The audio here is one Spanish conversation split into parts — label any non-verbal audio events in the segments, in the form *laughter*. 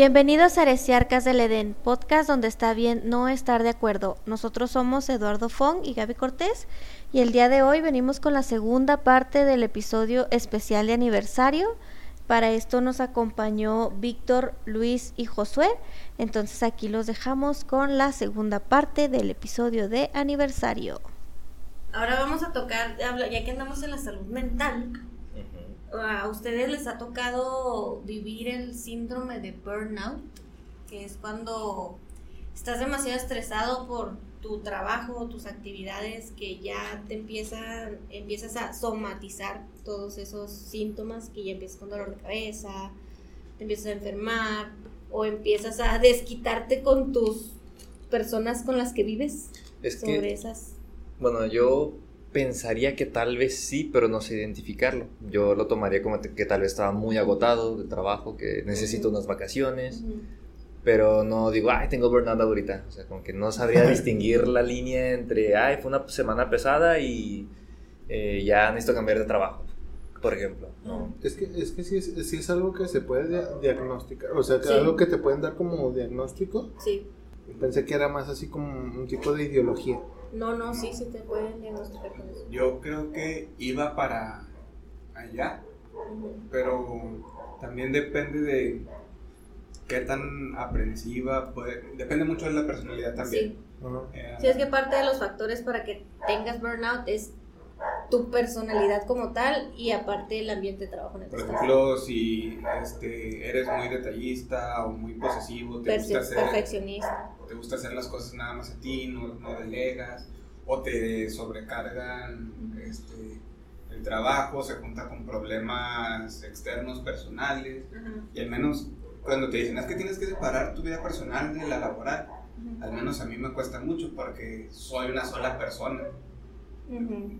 Bienvenidos a Heresiarcas del Edén, podcast donde está bien no estar de acuerdo. Nosotros somos Eduardo Fong y Gaby Cortés y el día de hoy venimos con la segunda parte del episodio especial de aniversario. Para esto nos acompañó Víctor, Luis y Josué. Entonces aquí los dejamos con la segunda parte del episodio de aniversario. Ahora vamos a tocar, ya que andamos en la salud mental, a ustedes les ha tocado vivir el síndrome de burnout, que es cuando estás demasiado estresado por tu trabajo, tus actividades, que ya te empiezan, empiezas a somatizar todos esos síntomas, que ya empiezas con dolor de cabeza, te empiezas a enfermar, o empiezas a desquitarte con tus personas con las que vives sobre esas. Bueno, yo pensaría que tal vez sí, pero no sé identificarlo. Yo lo tomaría como que tal vez estaba muy agotado de trabajo, que necesito unas vacaciones, pero no digo, ay, tengo burnout ahorita. O sea, como que no sabría distinguir la línea entre, ay, fue una semana pesada y eh, ya necesito cambiar de trabajo, por ejemplo. ¿no? Es que, es que sí, es, es algo que se puede diagnosticar, o sea, que algo que te pueden dar como diagnóstico. Sí. Pensé que era más así como un tipo de ideología. No, no, sí, sí te pueden diagnosticar con eso. Yo creo que iba para allá, pero también depende de qué tan aprensiva, depende mucho de la personalidad también. Sí. sí, es que parte de los factores para que tengas burnout es tu personalidad como tal y aparte el ambiente de trabajo en el Por ejemplo, si este, eres muy detallista o muy posesivo, te gusta ser perfeccionista. Te gusta hacer las cosas nada más a ti, no, no delegas, o te sobrecargan este, el trabajo, se junta con problemas externos, personales, y al menos cuando te dicen es que tienes que separar tu vida personal de la laboral, al menos a mí me cuesta mucho porque soy una sola persona.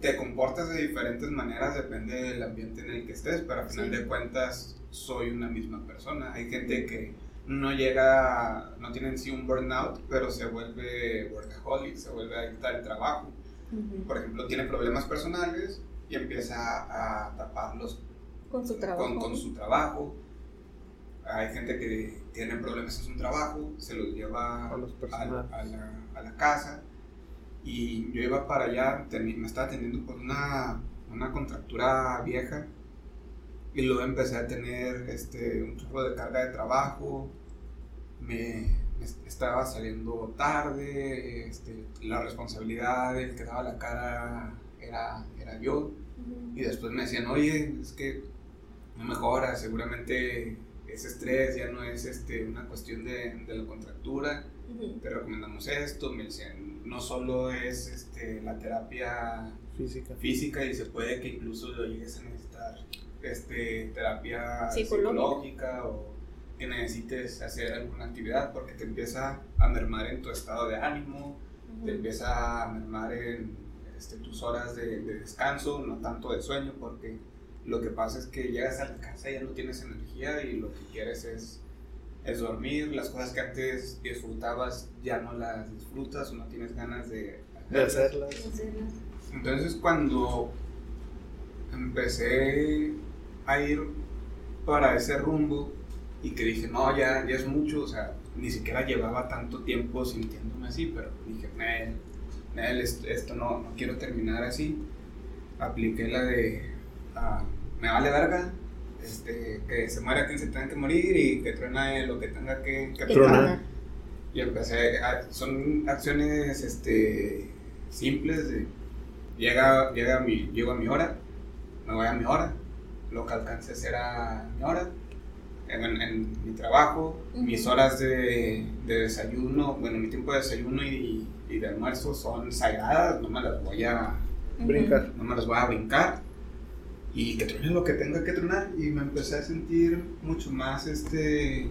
Te comportas de diferentes maneras, depende del ambiente en el que estés, pero al final de cuentas soy una misma persona. Hay gente que no llega, no tiene en sí un burnout, pero se vuelve workaholic, se vuelve adicta al trabajo. Por ejemplo, tiene problemas personales y empieza a taparlos con su trabajo. Con, su trabajo. Hay gente que tiene problemas en su trabajo, se los lleva a, los a, la, a la casa y yo iba para allá, me estaba atendiendo por una, una contractura vieja y luego empecé a tener este, un tipo de carga de trabajo, me, estaba saliendo tarde, este, la responsabilidad del que daba la cara era, era yo. Y después me decían, oye, es que no mejora, seguramente ese estrés ya no es este, una cuestión de, de la contractura, te recomendamos esto, me decían, no solo es este, la terapia física. física y se puede que incluso lo llegues a necesitar este, terapia psicológica. o que necesites hacer alguna actividad porque te empieza a mermar en tu estado de ánimo, te empieza a mermar en este, tus horas de, descanso, no tanto de sueño, porque lo que pasa es que llegas a la casa y ya no tienes energía y lo que quieres es es dormir, las cosas que antes disfrutabas ya no las disfrutas o no tienes ganas de, hacerlas. Entonces cuando empecé a ir para ese rumbo y que dije, no, ya, ya es mucho, o sea, ni siquiera llevaba tanto tiempo sintiéndome así, pero dije, Nel, esto, no, no, quiero terminar así. Apliqué la de, ah, me vale verga, este, que se muera quien se tenga que morir y que truena lo que tenga que, que tronar. Y empecé, son acciones este, simples de, llega, llega mi, llego a mi hora, me voy a mi hora, lo que alcance será mi hora, en, mi trabajo, mis horas de, de, desayuno, bueno, mi tiempo de desayuno y, y, de almuerzo son sagradas, no me las voy a brincar, no me las voy a brincar. Y que truene lo que tenga que tronar y me empecé a sentir mucho más este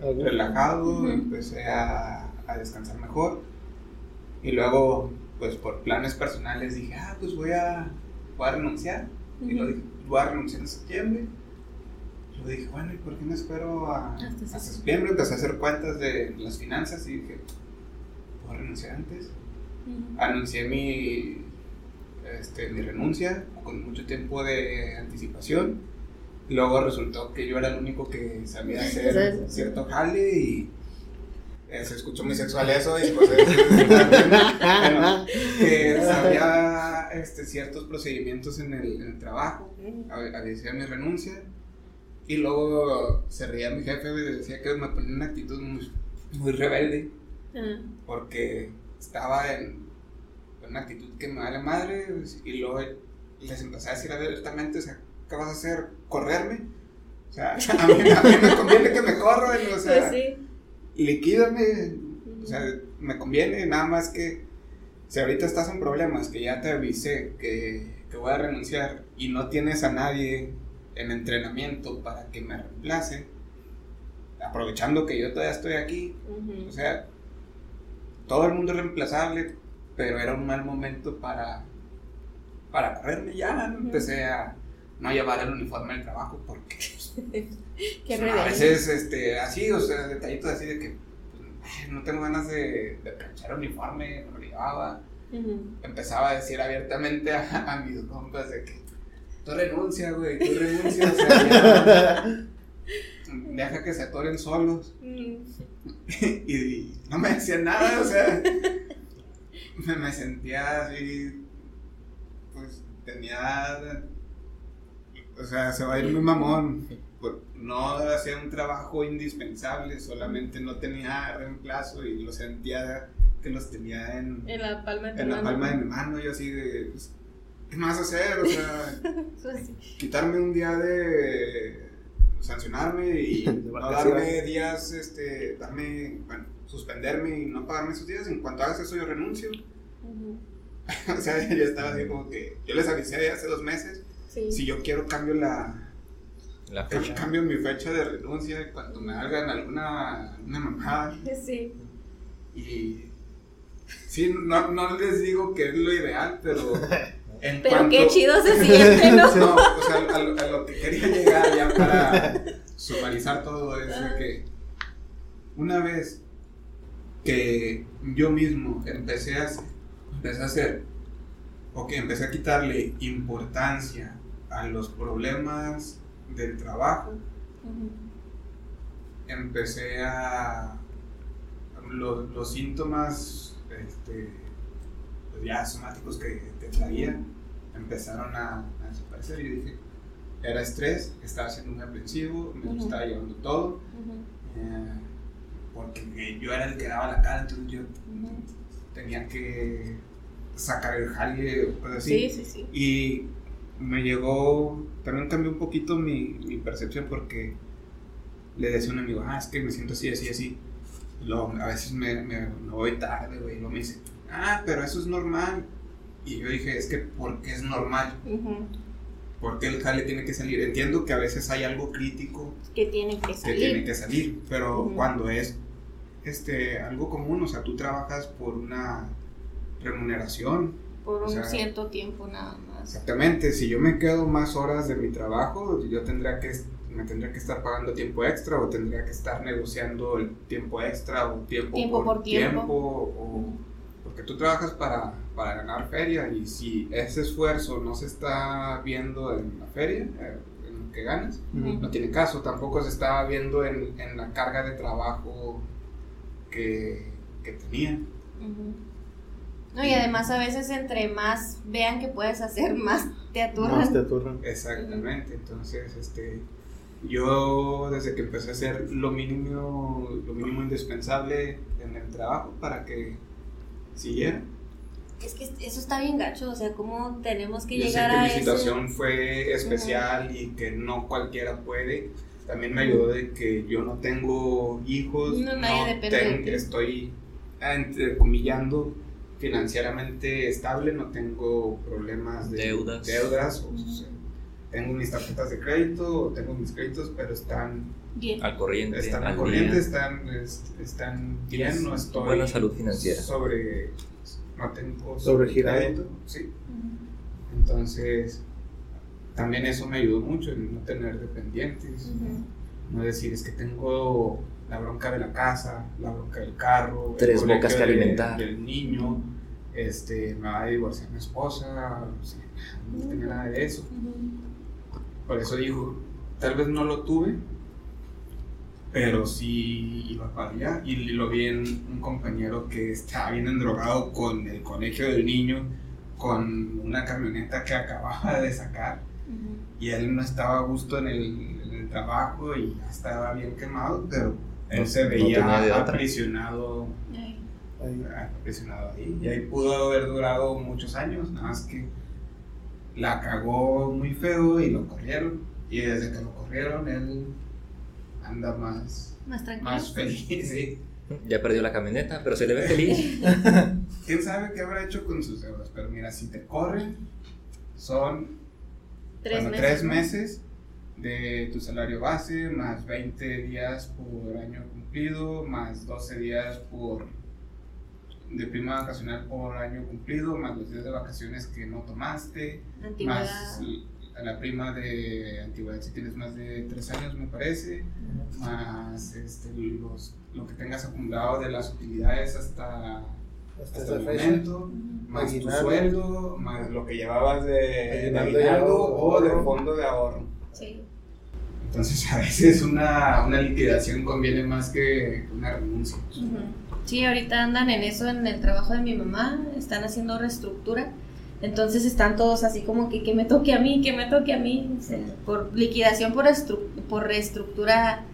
relajado, empecé a, a, descansar mejor. Y luego pues por planes personales dije, ah, pues voy a, voy a renunciar y lo dije, voy a renunciar en septiembre. Lo dije, bueno, ¿y por qué me espero a, a septiembre? Empecé a hacer cuentas de las finanzas y dije, ¿puedo renunciar antes? Anuncié mi, este, mi renuncia con mucho tiempo de anticipación Luego resultó que yo era el único que sabía *laughs* hacer cierto jale y se escuchó muy sexual eso y pues *laughs* que sabía este, ciertos procedimientos en el, en el trabajo, decía mi renuncia y luego se reía mi jefe y decía que me ponía una actitud muy, muy rebelde porque estaba en una actitud que me vale madre y luego les empecé a decir abiertamente, o sea, ¿qué vas a hacer? ¿Correrme? O sea, *laughs* a mí, me conviene que me corran, o sea, pues sí. Liquídame, o sea, me conviene, nada más que si ahorita estás en problemas, que ya te avisé que, que voy a renunciar y no tienes a nadie en entrenamiento para que me reemplace, aprovechando que yo todavía estoy aquí, o sea, todo el mundo es reemplazable, pero era un mal momento para, para correrme. Ya, empecé a no llevar el uniforme al trabajo porque pues, *laughs* a veces este, así, o sea, detallitos así de que pues, no tengo ganas de, de planchar uniforme, no lo llevaba. Empezaba a decir abiertamente a, a mis compas de que tú renuncia, güey, tú renuncia, o sea, deja que se atoren solos. Mm. *laughs* y, no me decían nada, o sea, me, me sentía así, pues tenía, o sea, se va a ir muy mamón. No hacía un trabajo indispensable, solamente no tenía reemplazo y lo sentía que los tenía en, en la palma de, en la palma de mi mano. Yo así de, pues, ¿qué más hacer? O sea, *laughs* quitarme un día de sancionarme y *laughs* no darme días, este, darme, bueno, suspenderme y no pagarme esos días. En cuanto hagas eso, yo renuncio. *laughs* o sea, yo estaba así como que, yo les avisé hace dos meses. Si yo quiero, cambio la, la fecha. Cambio mi fecha de renuncia cuando me hagan alguna una mamada. Sí. Y sí, no, no les digo que es lo ideal, pero *laughs* Pero qué chido se *laughs* siente, ¿no? no, o sea, a, lo que quería llegar ya para sumarizar todo es que una vez que yo mismo empecé a, empecé a hacer, o que empecé a quitarle importancia a los problemas del trabajo, empecé a los, los síntomas este, pues ya somáticos que te traían empezaron a, desaparecer y dije, era estrés, estaba siendo muy aprensivo, me estaba llevando todo, eh, porque yo era el que daba la cara, entonces yo tenía que sacar el jale o cosas así. Sí, sí, sí. Y me llegó, también cambió un poquito mi, mi percepción porque le decía a un amigo, ah, es que me siento así, así, así. Luego, a veces me, me, voy tarde, güey, y luego me dice, ah, pero eso es normal. Y yo dije, es que porque es normal. Porque el jale tiene que salir. Entiendo que a veces hay algo crítico que tiene que salir. Que tiene que salir, pero cuando es este algo común, o sea, tú trabajas por una remuneración. Por un cierto tiempo nada más. Exactamente, si yo me quedo más horas de mi trabajo, yo tendría que me tendría que estar pagando tiempo extra o tendría que estar negociando el tiempo extra o tiempo, por, tiempo, o, porque tú trabajas para para ganar feria y si ese esfuerzo no se está viendo en la feria, eh, en lo que ganas, no tiene caso, tampoco se está viendo en, en la carga de trabajo que, que tenía. No, y además a veces entre más vean que puedes hacer, *laughs* más te aturran. Más te aturran. Exactamente, entonces este yo desde que empecé a hacer lo mínimo, lo mínimo indispensable en el trabajo para que siguiera es que eso está bien gacho, o sea, cómo tenemos que Yo llegar sé que mi situación fue especial y que no cualquiera puede. También me ayudó de que yo no tengo hijos, no, nadie depende estoy entrecomillando financieramente estable, no tengo problemas de deudas. deudas tengo mis tarjetas de crédito, tengo mis créditos, pero están bien. al corriente. Están al corriente, están, están bien, no estoy buena salud financiera. Sobre no tengo. Sí. Entonces, también eso me ayudó mucho en no tener dependientes. No decir, es que tengo la bronca de la casa, la bronca del carro, tres bocas que alimentar. Del niño, este, me va a divorciar mi esposa, no tenía nada de eso. Por eso digo, tal vez no lo tuve, pero sí iba para allá y lo vi en un compañero que estaba bien endrogado con el colegio del niño, con una camioneta que acababa de sacar y él no estaba a gusto en el, trabajo y estaba bien quemado, pero él se veía aprisionado, aprisionado ahí y ahí pudo haber durado muchos años, nada más que la cagó muy feo y lo corrieron y desde que lo corrieron él anda más, más, tranquilo. más feliz. ¿sí? Ya perdió la camioneta, pero se le ve *laughs* feliz. ¿Quién sabe qué habrá hecho con sus deudas? Pero mira, si te corren, son tres, meses, de tu salario base, más 20 días por año cumplido, más 12 días por de prima vacacional por año cumplido, más los días de vacaciones que no tomaste, más la prima de antigüedad si tienes más de tres años, me parece, más este, los, lo que tengas acumulado de las utilidades hasta, hasta, el momento, más tu sueldo, más lo que llevabas de, de o de fondo de ahorro. Sí. Entonces a veces una, una liquidación conviene más que una renuncia. Sí, ahorita andan en eso en el trabajo de mi mamá, están haciendo reestructura entonces están todos así como que que me toque a mí, que me toque a mí. por liquidación, por, por reestructura,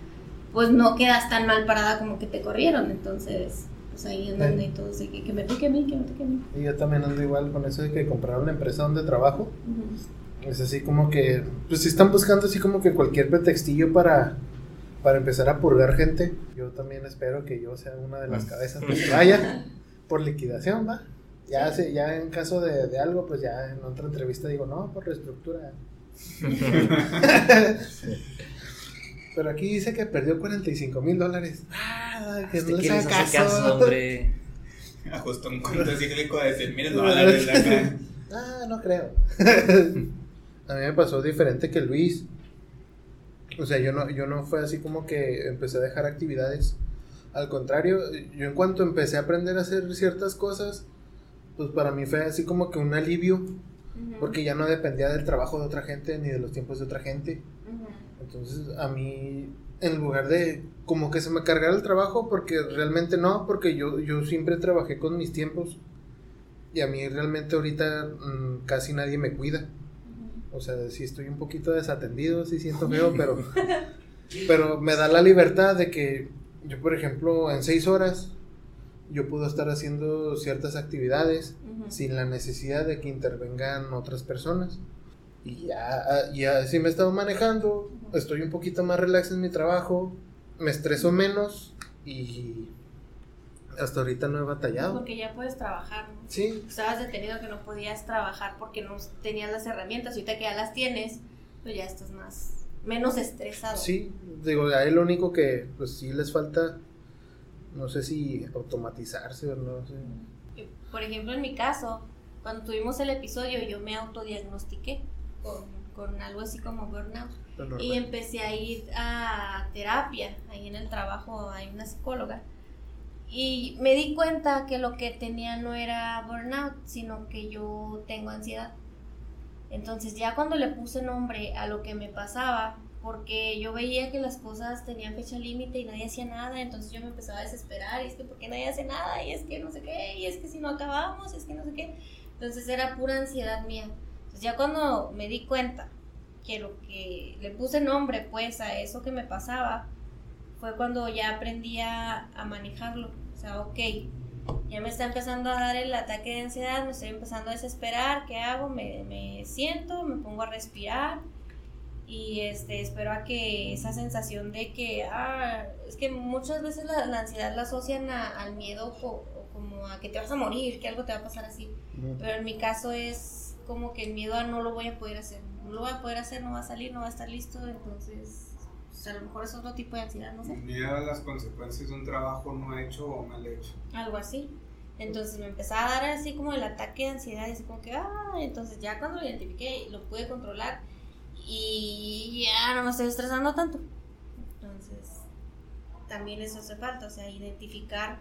pues no quedas tan mal parada como que te corrieron. Entonces, pues ahí andan y todos de que, me toque a mí, que me toque a mí. Y yo también ando igual con eso de que comprar una empresa donde trabajo. Es así como que, pues si están buscando así como que cualquier pretextillo para, para empezar a purgar gente, yo también espero que yo sea una de las cabezas que vaya *laughs* por liquidación, ¿va? Ya, ya en caso de, algo, pues ya en otra entrevista digo, no, por reestructura. *laughs* Pero aquí dice que perdió 45 mil dólares. Ah, que no le hace caso. hombre. Ajustó un cuento cíclico de 100 mil dólares *laughs* Ah, no creo. A mí me pasó diferente que Luis. O sea, yo no, yo no fue así como que empecé a dejar actividades. Al contrario, yo en cuanto empecé a aprender a hacer ciertas cosas, pues para mí fue así como que un alivio, porque ya no dependía del trabajo de otra gente ni de los tiempos de otra gente. Entonces a mí, en lugar de como que se me cargara el trabajo, porque realmente no, porque yo, yo siempre trabajé con mis tiempos y a mí realmente ahorita mm, casi nadie me cuida. O sea, si estoy un poquito desatendido, sí siento feo, *laughs* pero, pero me da la libertad de que yo, por ejemplo, en seis horas yo puedo estar haciendo ciertas actividades sin la necesidad de que intervengan otras personas. Y ya, ah, ya así me he estado manejando, estoy un poquito más relax en mi trabajo, me estreso menos y hasta ahorita no he batallado. Porque ya puedes trabajar, ¿no? Sí. Estabas detenido que no podías trabajar porque no tenías las herramientas, ahorita que ya las tienes, pues ya estás más, menos estresado. Sí, digo, a él lo único que pues sí les falta no sé si automatizarse o no sé. Por ejemplo, en mi caso, cuando tuvimos el episodio, yo me autodiagnostiqué con, con algo así como burnout. Y empecé a ir a terapia, ahí en el trabajo hay una psicóloga. Y me di cuenta que lo que tenía no era burnout, sino que yo tengo ansiedad. Entonces ya cuando le puse nombre a lo que me pasaba, porque yo veía que las cosas tenían fecha límite y nadie hacía nada, entonces yo me empezaba a desesperar, y es que ¿por qué nadie hace nada? Y es que no sé qué, y es que si no acabamos, es que no sé qué. Entonces era pura ansiedad mía. Entonces ya cuando me di cuenta que lo que le puse nombre pues a eso que me pasaba, fue cuando ya aprendí a, manejarlo. O sea, ok, ya me está empezando a dar el ataque de ansiedad, me estoy empezando a desesperar, ¿qué hago? Me, me siento, me pongo a respirar y este espero a que esa sensación de que ah, es que muchas veces la, ansiedad la asocian al miedo o, como a que te vas a morir que algo te va a pasar así pero en mi caso es como que el miedo a no lo voy a poder hacer no lo voy a poder hacer no va a salir no va a estar listo entonces pues, a lo mejor es otro tipo de ansiedad no sé miedo a las consecuencias de un trabajo no hecho o mal hecho algo así entonces me empezaba a dar así como el ataque de ansiedad y así como que ah entonces ya cuando lo identifiqué lo pude controlar y ya no me estoy estresando tanto. Entonces, también eso hace falta, o sea, identificar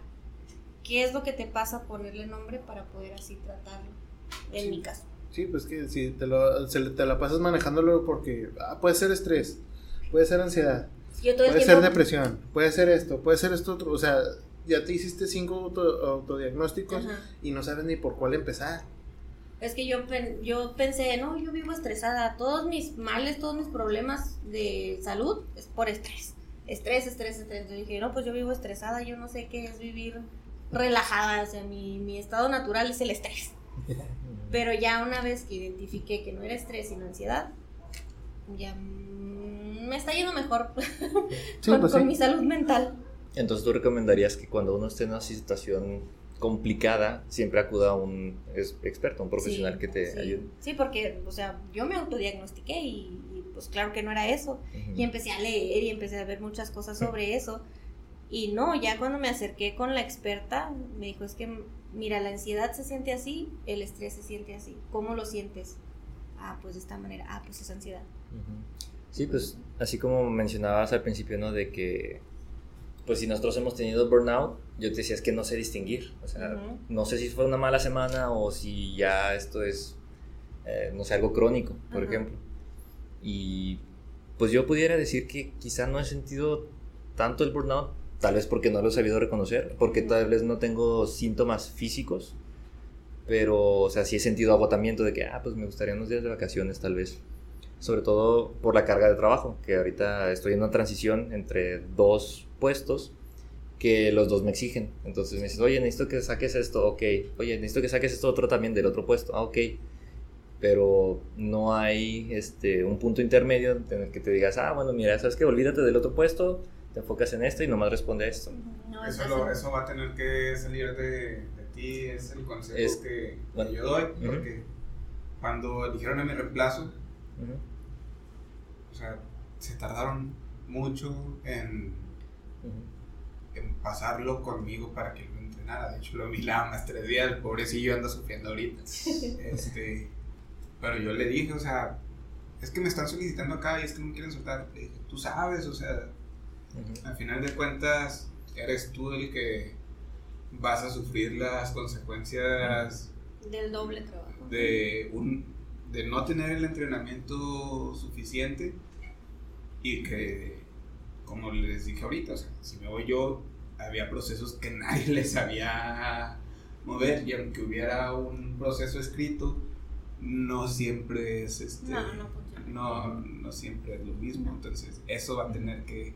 qué es lo que te pasa, ponerle nombre para poder así tratarlo, en mi caso. Sí, pues que si te, lo, te la pasas manejándolo porque ah, puede ser estrés. Puede ser ansiedad, Yo todo el puede ser tiempo- depresión, puede ser esto, puede ser esto otro. O sea, ya te hiciste cinco auto- autodiagnósticos Ajá. y no sabes ni por cuál empezar. Es que yo, pen- yo pensé, no, yo vivo estresada. Todos mis males, todos mis problemas de salud es por estrés. Estrés, estrés, estrés. Yo dije, no, pues yo vivo estresada, yo no sé qué es vivir relajada. O sea, mi, mi estado natural es el estrés. *laughs* Pero ya una vez que identifiqué que no era estrés, sino ansiedad, ya mm, me está yendo mejor *laughs* Sí, con, pues con sí. mi salud mental. Entonces tú recomendarías que cuando uno esté en una situación complicada, siempre acuda a un experto, un profesional Sí, que te sí. ayude. Sí, porque, o sea, yo me autodiagnostiqué y, y, pues claro que no era eso. Ujú. Y empecé a leer y empecé a ver muchas cosas sobre *laughs* eso. Y no, ya cuando me acerqué con la experta, me dijo, es que, mira, la ansiedad se siente así, el estrés se siente así. ¿Cómo lo sientes? Ah, pues de esta manera. Ah, pues es ansiedad. Ujú. Sí, pues así como mencionabas al principio, ¿no? De que, pues si nosotros hemos tenido burnout, yo te decía es que no sé distinguir. O sea, no sé si fue una mala semana o si ya esto es, eh, no sé, algo crónico, por ejemplo. Y pues yo pudiera decir que quizá no he sentido tanto el burnout, tal vez porque no lo he sabido reconocer, porque tal vez no tengo síntomas físicos, pero, o sea, sí he sentido agotamiento de que, ah, pues me gustaría unos días de vacaciones, tal vez. Sobre todo por la carga de trabajo, que ahorita estoy en una transición entre dos puestos que los dos me exigen. Entonces me dices, oye, necesito que saques esto, ok. Oye, necesito que saques esto otro también del otro puesto, ah, ok. Pero no hay este, un punto intermedio en el que te digas, ah, bueno, mira, sabes que olvídate del otro puesto, te enfocas en esto y nomás responde a esto. No, Eso, lo- eso va a tener que salir de, de ti, es el consejo Es- que, que bueno, yo doy, porque cuando eligieron a mi reemplazo, Ujú. O sea, se tardaron mucho en, en pasarlo conmigo para que lo entrenara. De hecho, lo vi nada más tres días, el pobrecillo anda sufriendo ahorita. *laughs* Este, pero yo le dije, o sea, es que me están solicitando acá y es que no quieren soltar. Le dije, tú sabes, o sea, al final de cuentas, eres tú el que vas a sufrir las consecuencias Del doble trabajo. de, un, de no tener el entrenamiento suficiente y que, como les dije ahorita, o sea, si me voy yo, había procesos que *laughs* nadie les sabía mover y aunque hubiera un proceso escrito, no siempre es este... No, no funciona. no, no siempre es lo mismo, entonces eso va a tener que,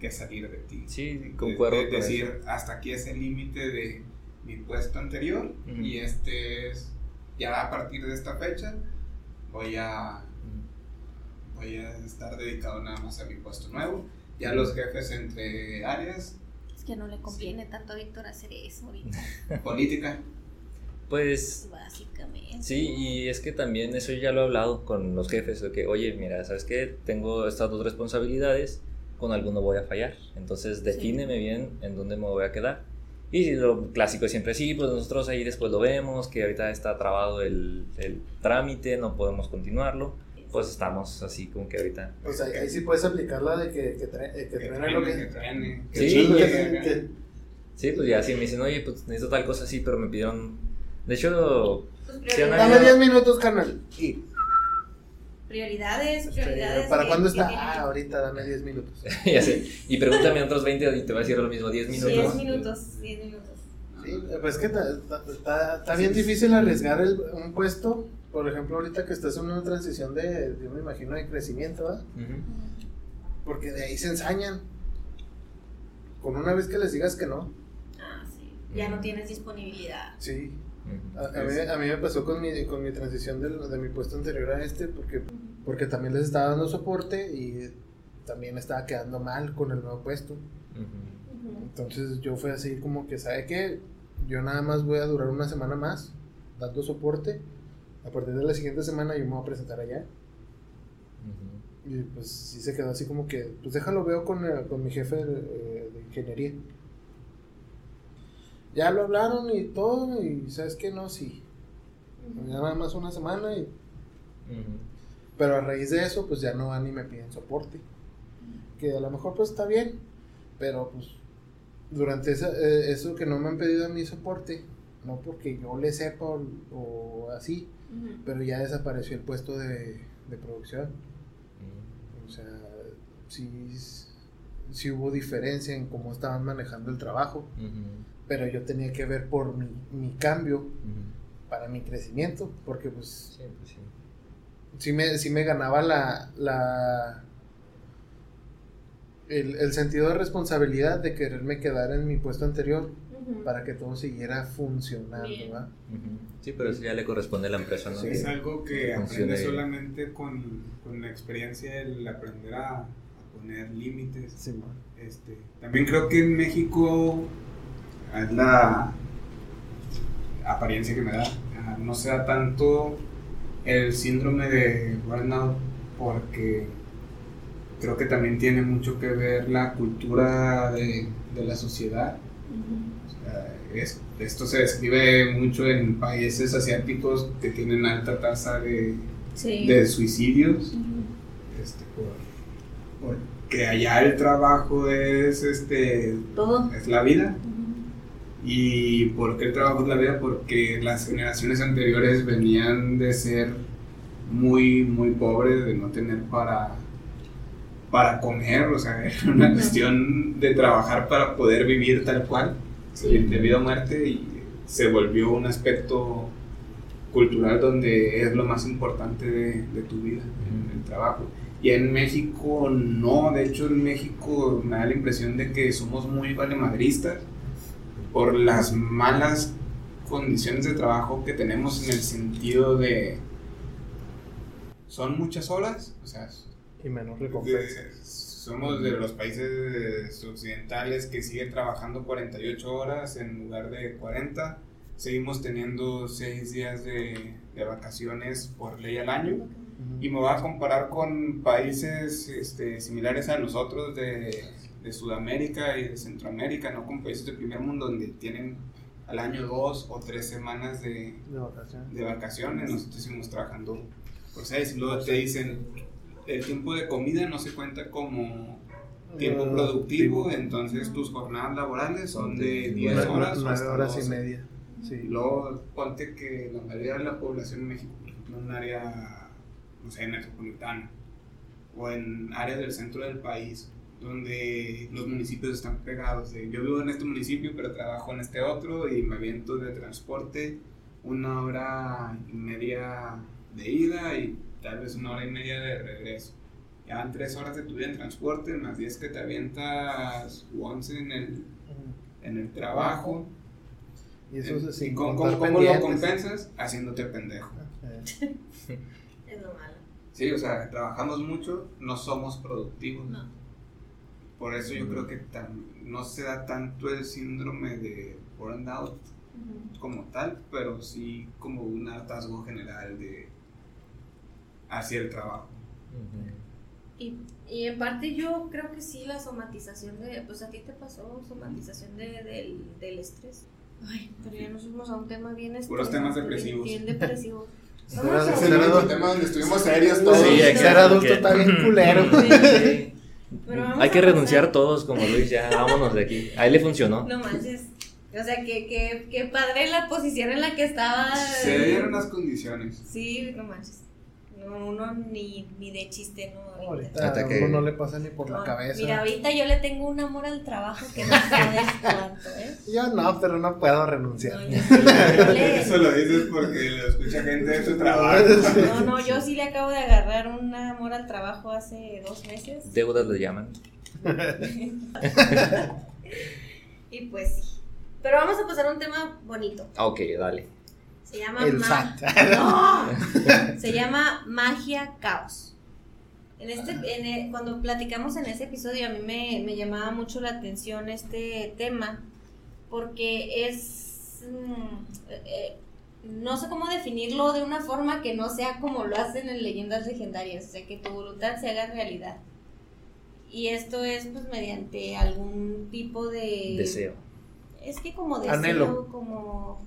que salir de ti. Sí, De- concuerdo. de con decir, eso. hasta aquí es el límite de mi puesto anterior y este es, ya a partir de esta fecha, voy a, voy a estar dedicado nada más a mi puesto nuevo. Ya los jefes entre áreas, Es que no le conviene tanto a Víctor hacer eso ahorita. *laughs* política, Pues Básicamente. Sí, y es que también eso ya lo he hablado con los jefes, de que, oye, mira, ¿sabes qué? Tengo estas dos responsabilidades, con alguno voy a fallar, entonces defíneme bien en dónde me voy a quedar. Y lo clásico es siempre, sí, pues nosotros ahí después lo vemos, que ahorita está trabado el, el trámite, no podemos continuarlo, pues estamos así como que ahorita... O sea, ahí sí puedes aplicar la de que, que, trae- eh, que que traen lo que que... Sí, que- Sí, pues ya sí me dicen, oye, pues necesito tal cosa así, pero me pidieron... De hecho, prioridades, Dame habido- 10 minutos, carnal. Y, prioridades, prioridades. ¿Para cuándo está? Ah, ahorita dame 10 minutos. *laughs* ya sé, y pregúntame otros 20 y te va a decir lo mismo, 10 minutos. 10 minutos, 10 minutos. Sí, pues es que está, está bien difícil arriesgar el- un puesto. Por ejemplo, ahorita que estás en una transición de, yo me imagino, de crecimiento, ¿verdad? Porque de ahí se ensañan. Con una vez que les digas que no. Ah, sí. Ya no tienes disponibilidad. Sí. A, a mí, a mí me pasó con mi, con mi transición del- de, mi puesto anterior a este, porque, porque también les estaba dando soporte y también me estaba quedando mal con el nuevo puesto. Entonces yo fui así como que, ¿sabe qué? Yo nada más voy a durar una semana más dando soporte. A partir de la siguiente semana yo me voy a presentar allá. Y pues sí se quedó así como que, pues déjalo veo con, eh, con mi jefe de, eh, de ingeniería. Ya lo hablaron y todo, y sabes que no, sí. Ya nada más una semana, y, pero a raíz de eso, pues ya no van y me piden soporte. Que a lo mejor pues está bien, pero pues durante esa, eh, eso que no me han pedido a mí soporte, no porque yo le sepa o, o así, pero ya desapareció el puesto de, de producción. O sea, sí, sí hubo diferencia en cómo estaban manejando el trabajo, pero yo tenía que ver por mi, mi cambio para mi crecimiento, porque pues sí, pues sí. me, sí me ganaba la, la el, el, sentido de responsabilidad de quererme quedar en mi puesto anterior para que todo siguiera funcionando. ¿va? Sí, pero eso ya le corresponde a la empresa. ¿no? es algo que aprende solamente con, con, la experiencia, el aprender a, poner límites. este, también creo que en México es la apariencia que me da. No se da tanto el síndrome de burnout porque creo que también tiene mucho que ver la cultura de, de la sociedad. esto se describe mucho en países asiáticos que tienen alta tasa de, de suicidios. este, porque allá el trabajo es, este, ¿Todo? es la vida. ¿Y por qué el trabajo es la vida? Porque las generaciones anteriores venían de ser muy, muy pobres, de no tener para, para comer, o sea, *laughs* era una cuestión de trabajar para poder vivir tal cual, de vida o muerte, y se volvió un aspecto cultural donde es lo más importante de, de tu vida, el, trabajo. Y en México no, de hecho en México me da la impresión de que somos muy valemadristas por las malas condiciones de trabajo que tenemos en el sentido de son muchas horas, o sea, y menos recompensa. Somos de los países occidentales que siguen trabajando 48 horas en lugar de 40. Seguimos teniendo 6 días de, de, vacaciones por ley al año. Y me voy a comparar con países este, similares a nosotros de de Sudamérica y de Centroamérica, no con países del primer mundo donde tienen al año dos o tres semanas de, de, vacaciones. Nosotros seguimos trabajando por seis. Luego te dicen, el tiempo de comida no se cuenta como tiempo productivo, entonces tus jornadas laborales son de 10 horas. 9 horas y media. Sí. Luego ponte que la mayoría de la población en México, por ejemplo, en un área, no sé, metropolitana o en áreas del centro del país, donde los municipios están pegados. yo vivo en este municipio, pero trabajo en este otro y me aviento de transporte una hora y media de ida y tal vez una hora y media de regreso. Ya van tres horas de tu vida en transporte, más diez que te avientas 11 en el, en el trabajo. Y eso es así. ¿Cómo, cómo, lo compensas? Haciéndote pendejo. *laughs* es lo malo. Sí, o sea, trabajamos mucho, no somos productivos. No por eso yo creo que no se da tanto el síndrome de burnout como tal, pero sí como un hartazgo general de hacia el trabajo. y, y, en parte yo creo que sí la somatización de, pues a ti te pasó somatización de, del, del estrés. Ay, pero ya nos fuimos a un tema bien Puros temas depresivos. Bien depresivos. No, un tema donde estuvimos serios todos. Sí, ser adulto está bien culero. Sí. Hay que renunciar todos como Luis, ya vámonos de aquí. A él le funcionó. No manches. O sea, que, que, que padre la posición en la que estaba. Se dieron las condiciones. Sí, no manches. No, uno ni, ni de chiste, ¿no? Ahorita, Hasta que... uno no le pasa ni por la cabeza. Mira, ahorita yo le tengo un amor al trabajo que no sabes *laughs* cuánto, ¿eh? Yo no, pero no puedo renunciar. No, *laughs* Eso lo dices porque lo escucha gente de tu trabajo. No, no, yo sí le acabo de agarrar un amor al trabajo hace dos meses. Deudas le llaman. *laughs* y pues sí. Pero vamos a pasar a un tema bonito. Ok, dale. Se llama no, *laughs* Se llama Magia Caos. En este, en cuando platicamos en ese episodio, a mí me, me, llamaba mucho la atención este tema, porque es. Mm, eh, no sé cómo definirlo de una forma que no sea como lo hacen en leyendas legendarias, o sea, que tu voluntad se haga realidad. Y esto es, pues, mediante algún tipo de. Deseo. Es que como deseo, como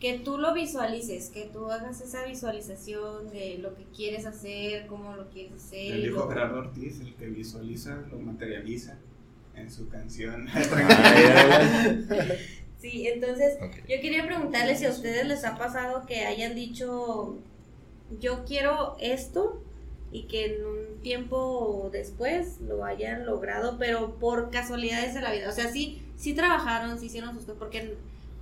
que tú lo visualices, que tú hagas esa visualización de lo que quieres hacer, cómo lo quieres hacer. El dijo Gerardo Ortiz, el que visualiza lo materializa en su canción. *laughs* sí, entonces yo quería preguntarles si a ustedes les ha pasado que hayan dicho, yo quiero esto, y que en un tiempo después lo hayan logrado, pero por casualidades de la vida. O sea, sí, sí trabajaron, sí hicieron sus cosas, porque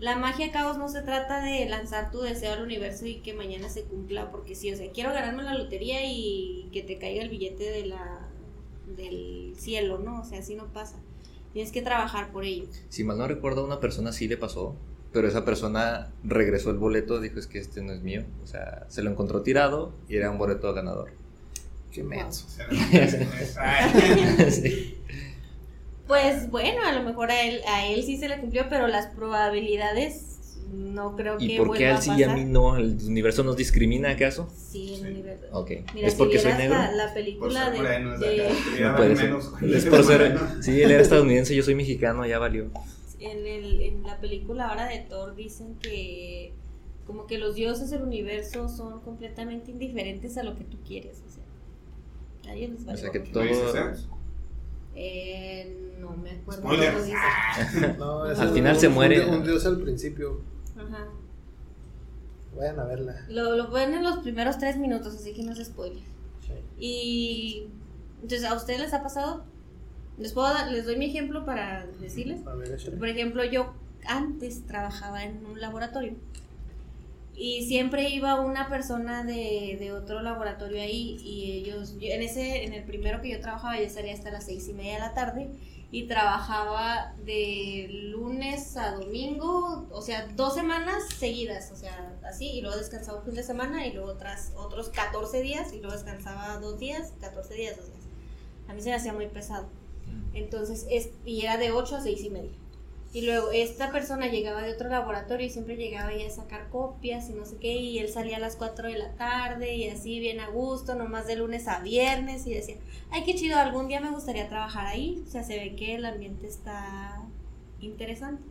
la magia caos no se trata de lanzar tu deseo al universo y que mañana se cumpla, porque sí, o sea, quiero ganarme la lotería y que te caiga el billete de la del cielo, ¿no? O sea, así no pasa. Tienes que trabajar por ello. Si mal no recuerdo, a una persona sí le pasó, pero esa persona regresó el boleto, dijo es que este no es mío. O sea, se lo encontró tirado y era un boleto ganador. Qué menso. *laughs* Sí. *laughs* Pues bueno, a lo mejor a él, a él sí se le cumplió, pero las probabilidades no creo que ¿Y por qué a él sí y a mí no? ¿El universo nos discrimina acaso? Sí, en el universo. Ok. Mira, ¿Es si porque soy vieras negro? La, la Por película ser de, de- te No puede llaman ser. menos, Es *laughs* por ser. Sí, él era estadounidense, yo soy mexicano, ya valió. en, el, en la película ahora de Thor dicen que como que los dioses del universo son completamente indiferentes a lo que tú quieres, o sea, a ellos les vale O sea que todo. Eh, no me acuerdo Spoiler. cómo dice. *laughs* No, es Al un- final se muere. Un, dios al principio. Ajá. Vayan a verla. Lo, lo ven en los primeros tres minutos, así que no es spoiler. Y entonces, ¿a ustedes les ha pasado? Les puedo dar- les doy mi ejemplo para decirles. A ver, échale. Por ejemplo, yo antes trabajaba en un laboratorio y siempre iba una persona de, de otro laboratorio ahí y ellos, yo- en ese, en el primero que yo trabajaba yo salía hasta las seis y media de la tarde y trabajaba de lunes a domingo, o sea, dos semanas seguidas, o sea, así, y luego descansaba un fin de semana y luego otras, otros 14 días y luego descansaba dos días, 14 días, dos días. A mí se me hacía muy pesado. Entonces, es, y era de 8 a 6 y media. Y luego esta persona llegaba de otro laboratorio y siempre llegaba ahí a sacar copias y no sé qué, y él salía a las 4 de la tarde y así bien a gusto, nomás de lunes a viernes y decía, ay, qué chido, algún día me gustaría trabajar ahí, o sea, se ve que el ambiente está interesante.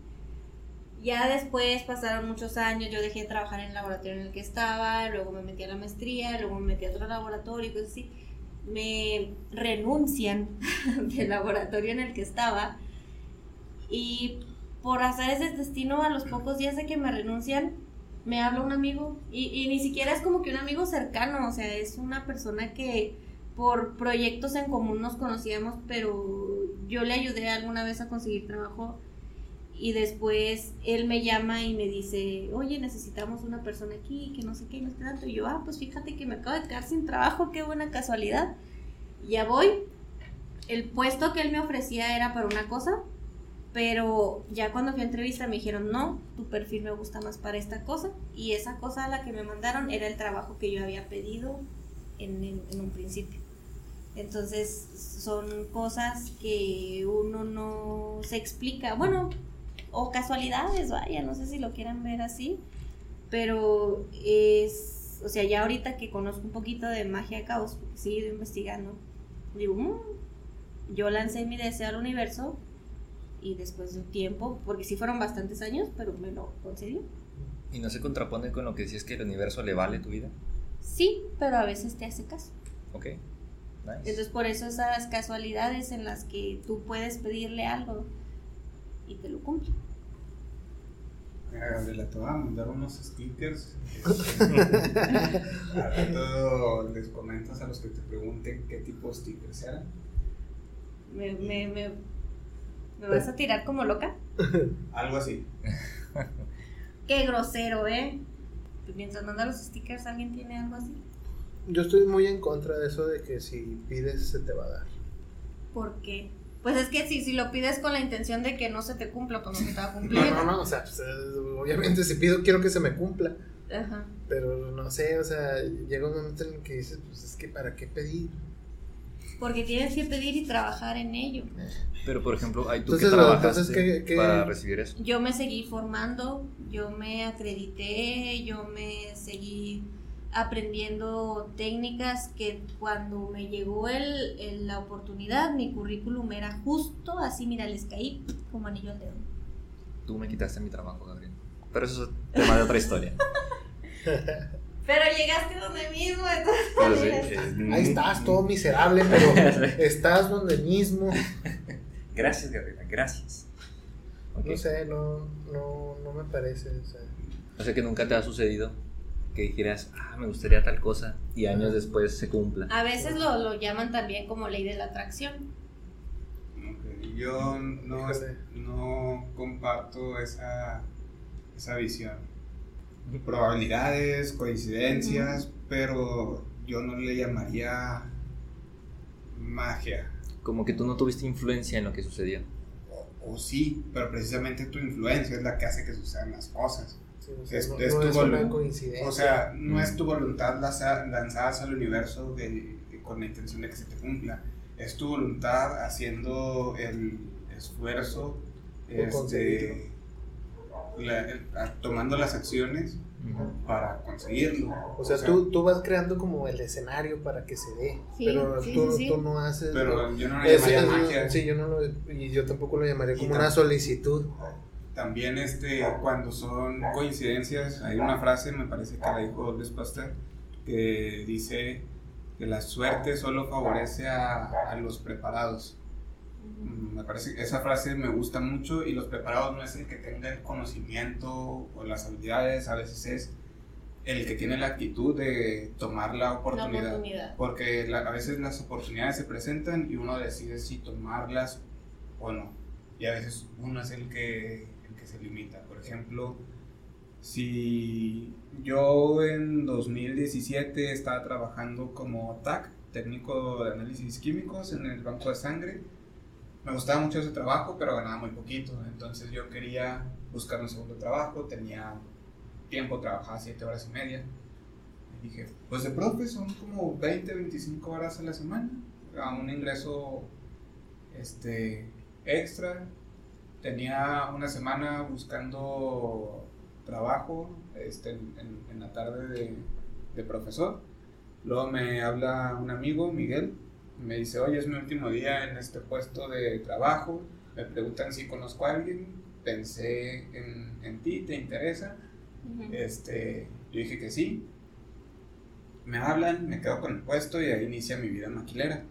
Ya después pasaron muchos años, yo dejé de trabajar en el laboratorio en el que estaba, luego me metí a la maestría, luego me metí a otro laboratorio y cosas así. Me renuncian *laughs* del laboratorio en el que estaba y por azares del destino, a los pocos días de que me renuncian, me habla un amigo y, y ni siquiera es como que un amigo cercano, o sea, es una persona que por proyectos en común nos conocíamos, pero yo le ayudé alguna vez a conseguir trabajo y después él me llama y me dice, oye, necesitamos una persona aquí, que no sé qué, no sé tanto. Y yo, ah, pues fíjate que me acabo de quedar sin trabajo, qué buena casualidad. Ya voy. El puesto que él me ofrecía era para una cosa, pero ya cuando fui a entrevista me dijeron, no, tu perfil me gusta más para esta cosa. Y esa cosa a la que me mandaron era el trabajo que yo había pedido en, un principio. Entonces son cosas que uno no se explica. Bueno, o casualidades, vaya, no sé si lo quieran ver así. Pero es, o sea, ya ahorita que conozco un poquito de magia de caos, porque ido investigando, digo, "Mm, yo lancé mi deseo al universo y después de un tiempo, porque sí fueron bastantes años, pero me lo concedió. ¿Y no se contrapone con lo que decías que el universo le vale tu vida? Sí, pero a veces te hace caso. Ok. Nice. Entonces por eso esas casualidades en las que tú puedes pedirle algo y te lo cumple. Gabriela, te voy a mandar unos stickers. *laughs* este, Al rato les comentas a los que te pregunten qué tipo de stickers eran. Me, me, me, ¿me vas a tirar como loca? *laughs* Algo así. *laughs* Qué grosero, ¿eh? Pues mientras manda los stickers, ¿alguien tiene algo así? Yo estoy muy en contra de eso de que si pides se te va a dar. ¿Por qué? Pues es que si, si lo pides con la intención de que no se te cumpla, pues no se te va a cumplir. No, no, no, o sea, pues, obviamente si pido quiero que se me cumpla. Ajá. Pero no sé, o sea, llega un momento en el que dices, pues es que para qué pedir. Porque tienes que pedir y trabajar en ello. Pero por ejemplo, hay tú Entonces, que trabajaste ¿qué- qué- para recibir eso. Yo me seguí formando, yo me acredité, yo me seguí aprendiendo técnicas que cuando me llegó el, el- la oportunidad, mi currículum era justo así, mira, les caí como anillo al dedo. Tú me quitaste mi trabajo, Gabriel. Pero eso es tema de otra historia. *laughs* Pero llegaste donde mismo, entonces... Pero sí, eh, Ahí estás, todo miserable, pero *laughs* estás donde mismo. *laughs* Gracias, Gabriela, gracias. No sé, no, no, no me parece. O sea, O sea que nunca te ha sucedido que dijeras, ah, me gustaría tal cosa y años después se cumpla. A veces lo, lo llaman también como ley de la atracción. Yo no, no comparto esa, esa visión. Probabilidades, coincidencias, pero yo no le llamaría magia. Como que tú no tuviste influencia en lo que sucedió. O, o sí, pero precisamente tu influencia es la que hace que sucedan las cosas. Sí, o sea, Es- no, es no tu es una volu- coincidencia. O sea, no Mm. es tu voluntad lanza- lanzadas al universo de- de- con la intención de que se te cumpla. Es tu voluntad haciendo el esfuerzo, este. La- tomando las acciones para conseguirlo. O sea, tú, tú vas creando como el escenario para que se dé, Sí, pero sí, tú, sí, tú no haces... Pero yo no es- llamaría es- magia. Sí, yo no lo, y yo tampoco lo llamaría como una solicitud. También este, cuando son coincidencias, hay una frase, me parece que la dijo Luis Pasteur, que dice que la suerte solo favorece a, a los preparados. Me parece que esa frase me gusta mucho y los preparados no es el que tenga el conocimiento o las habilidades, a veces es el que tiene la actitud de tomar la La oportunidad. oportunidad. Porque la- a veces las oportunidades se presentan y uno decide si tomarlas o no. Y a veces uno es el que, el que se limita. Por ejemplo, si yo en 2017 estaba trabajando como TAC, técnico de análisis químicos en el banco de sangre, me gustaba mucho ese trabajo, pero ganaba muy poquito. Entonces yo quería buscar un segundo trabajo, tenía tiempo, trabajaba 7 horas y media. Y dije, pues de profe son como 20, 25 horas a la semana, a un ingreso este, extra. Tenía una semana buscando trabajo este, en, la tarde de, de profesor. Luego me habla un amigo, Miguel, me dice, oye, es mi último día en este puesto de trabajo. Me preguntan si conozco a alguien. Pensé en, en ti, ¿te interesa? Este, yo dije que sí. Me hablan, me quedo con el puesto y ahí inicia mi vida maquilera.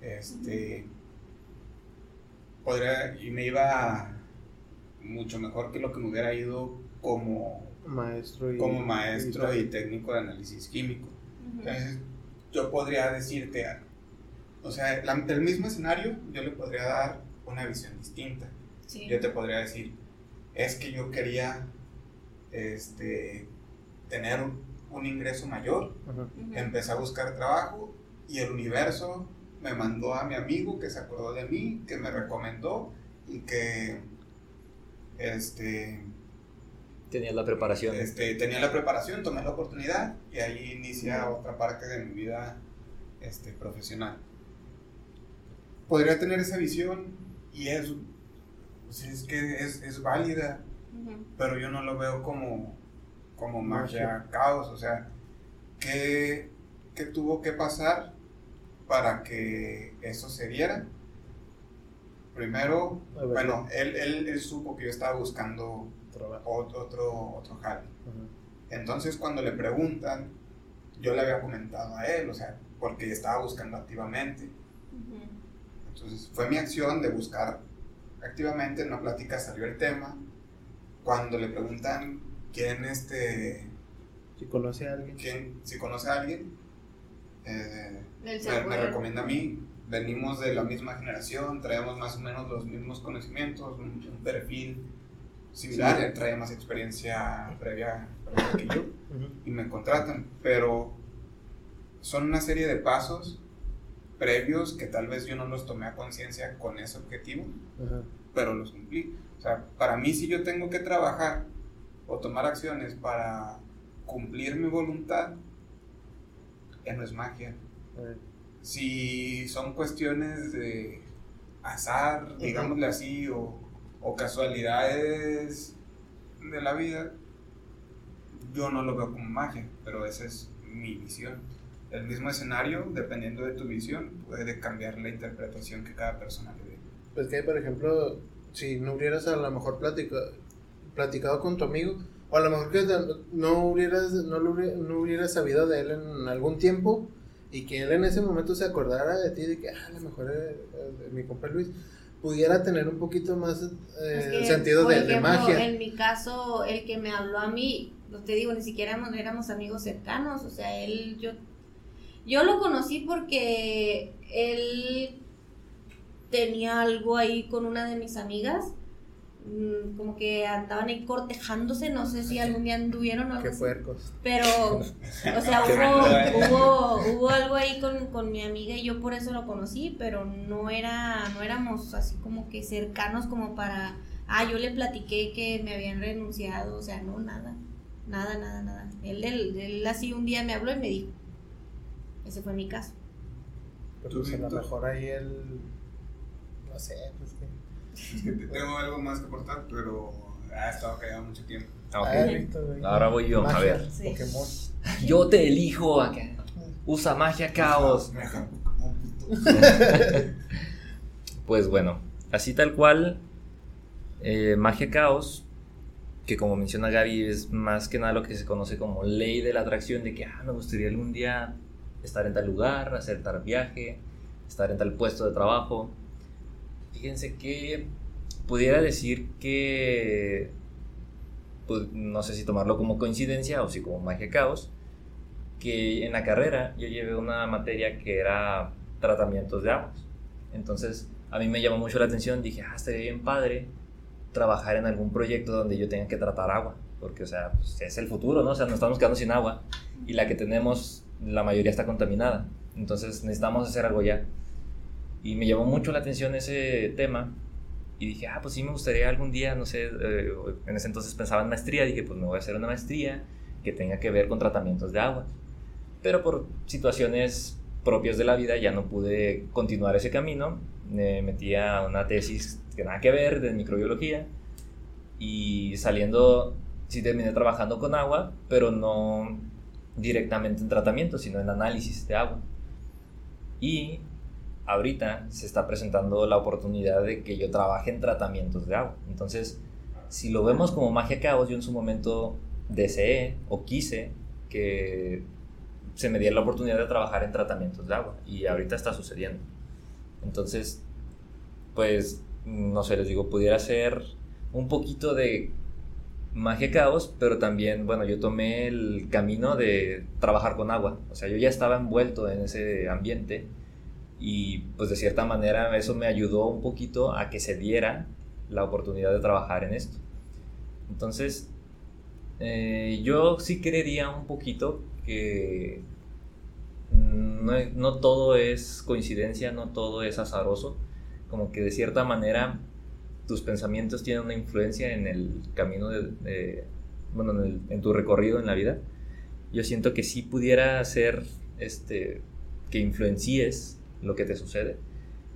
Este, podría, y me iba mucho mejor que lo que me hubiera ido como, Maestro y... como maestro y técnico de análisis químico. Entonces, yo podría decirte, o sea, la- el mismo escenario, yo le podría dar una visión distinta. Sí. Yo te podría decir, es que yo quería este, tener un, un ingreso mayor. Ujú. empecé a buscar trabajo y el universo me mandó a mi amigo que se acordó de mí, que me recomendó y que este, Tenías la preparación. este, tenía la preparación, tomé la oportunidad y ahí inicia otra parte de mi vida este, profesional. Podría tener esa visión y es, pues es que es, es válida, pero yo no lo veo como, como magia, Magia. caos. O sea, ¿qué, qué tuvo que pasar para que eso se diera? Primero, bueno, él, él, él supo que yo estaba buscando Trabajo. otro, otro, otro jale. Entonces, cuando le preguntan, yo le había comentado a él, o sea, porque estaba buscando activamente. Entonces, fue mi acción de buscar activamente, en una plática salió el tema. Cuando le preguntan quién, este, Si conoce a alguien. quién, si conoce a alguien, eh, me, me recomienda a mí. Venimos de la misma generación, traemos más o menos los mismos conocimientos, un, un perfil similar. Él trae más experiencia previa, previa *coughs* que yo Ujú. y me contratan, pero son una serie de pasos previos que tal vez yo no los tomé a conciencia con ese objetivo, pero los cumplí. O sea, para mí si yo tengo que trabajar o tomar acciones para cumplir mi voluntad, ya no es magia. Si son cuestiones de azar, digámosle así, o, o casualidades de la vida, yo no lo veo como magia, pero esa es mi visión. El mismo escenario, dependiendo de tu visión, puede cambiar la interpretación que cada persona le dé. Pues que, por ejemplo, si no hubieras a lo mejor platica- platicado con tu amigo, o a lo mejor que no hubieras, no, lo hubiera- no hubieras sabido de él en algún tiempo, y que él en ese momento se acordara de ti, de que ah, a lo mejor eh, eh, mi compa Luis pudiera tener un poquito más eh, Es que, sentido por de, de ejemplo, magia. En mi caso, el que me habló a mí, no te digo, ni siquiera éramos, éramos amigos cercanos, o sea, él, yo, yo lo conocí porque él tenía algo ahí con una de mis amigas Mm, como que andaban ahí cortejándose, no sé si algún día anduvieron o algo Qué puercos. Pero, o sea, hubo, hubo, hubo algo ahí con, con mi amiga y yo por eso lo conocí, pero no era, no éramos así como que cercanos como para, ah, yo le platiqué que me habían renunciado, o sea, no, nada, nada, nada, nada. Él, él, él así un día me habló y me dijo, ese fue mi caso. Pero pues a lo mejor ahí él. No sé, pues que. Es que te- tengo algo más que aportar, pero ha estado callado mucho tiempo. Ah, ok. Ah. Ahora voy yo, a ver. Sí. Pokémon. Yo te elijo acá. Usa magia caos. Me dejan Pokémon, puto. *laughs* Pues bueno, así tal cual, eh, magia caos, que como menciona Gaby, es más que nada lo que se conoce como ley de la atracción, de que ah, me gustaría algún día estar en tal lugar, hacer tal viaje, estar en tal puesto de trabajo. Fíjense que pudiera decir que, pues, no sé si tomarlo como coincidencia o si como magia caos, que en la carrera yo llevé una materia que era tratamientos de aguas. Entonces, a mí me llamó mucho la atención, dije, ah, estaría bien padre trabajar en algún proyecto donde yo tenga que tratar agua, porque, o sea, pues, es el futuro, ¿no? O sea, nos estamos quedando sin agua y la que tenemos, la mayoría está contaminada. Entonces, necesitamos hacer algo ya. Y me llamó mucho la atención ese tema y dije, ah, pues sí me gustaría algún día, no sé, eh, en ese entonces pensaba en maestría, dije, pues me voy a hacer una maestría que tenga que ver con tratamientos de agua. Pero por situaciones propias de la vida ya no pude continuar ese camino. Me metí a una tesis que nada que ver de microbiología y saliendo sí terminé trabajando con agua, pero no directamente en tratamiento, sino en análisis de agua. Y ahorita se está presentando la oportunidad de que yo trabaje en tratamientos de agua. Entonces, si lo vemos como magia caos, yo en su momento deseé o quise que se me diera la oportunidad de trabajar en tratamientos de agua y ahorita está sucediendo. Entonces, pues, no sé, les digo, pudiera ser un poquito de magia caos, pero también, bueno, yo tomé el camino de trabajar con agua. O sea, yo ya estaba envuelto en ese ambiente y pues de cierta manera eso me ayudó un poquito a que se diera la oportunidad de trabajar en esto. Entonces, eh, yo sí creería un poquito que no, no todo es coincidencia, no todo es azaroso, como que de cierta manera tus pensamientos tienen una influencia en el camino de, bueno, en, tu recorrido en la vida. Yo siento que sí pudiera ser este, que influencies lo que te sucede,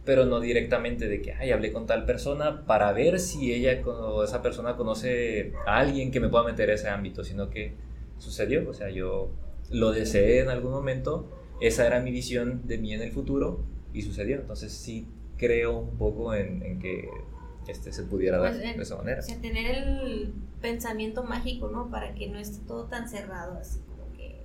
pero no directamente de que, ay, hablé con tal persona para ver si ella o esa persona conoce a alguien que me pueda meter a ese ámbito, sino que sucedió, o sea, yo lo deseé en algún momento, esa era mi visión de mí en el futuro y sucedió, entonces sí creo un poco en que este se pudiera dar Pues, en- de esa manera. O sea, tener el pensamiento mágico, ¿no? Para que no esté todo tan cerrado, así como que...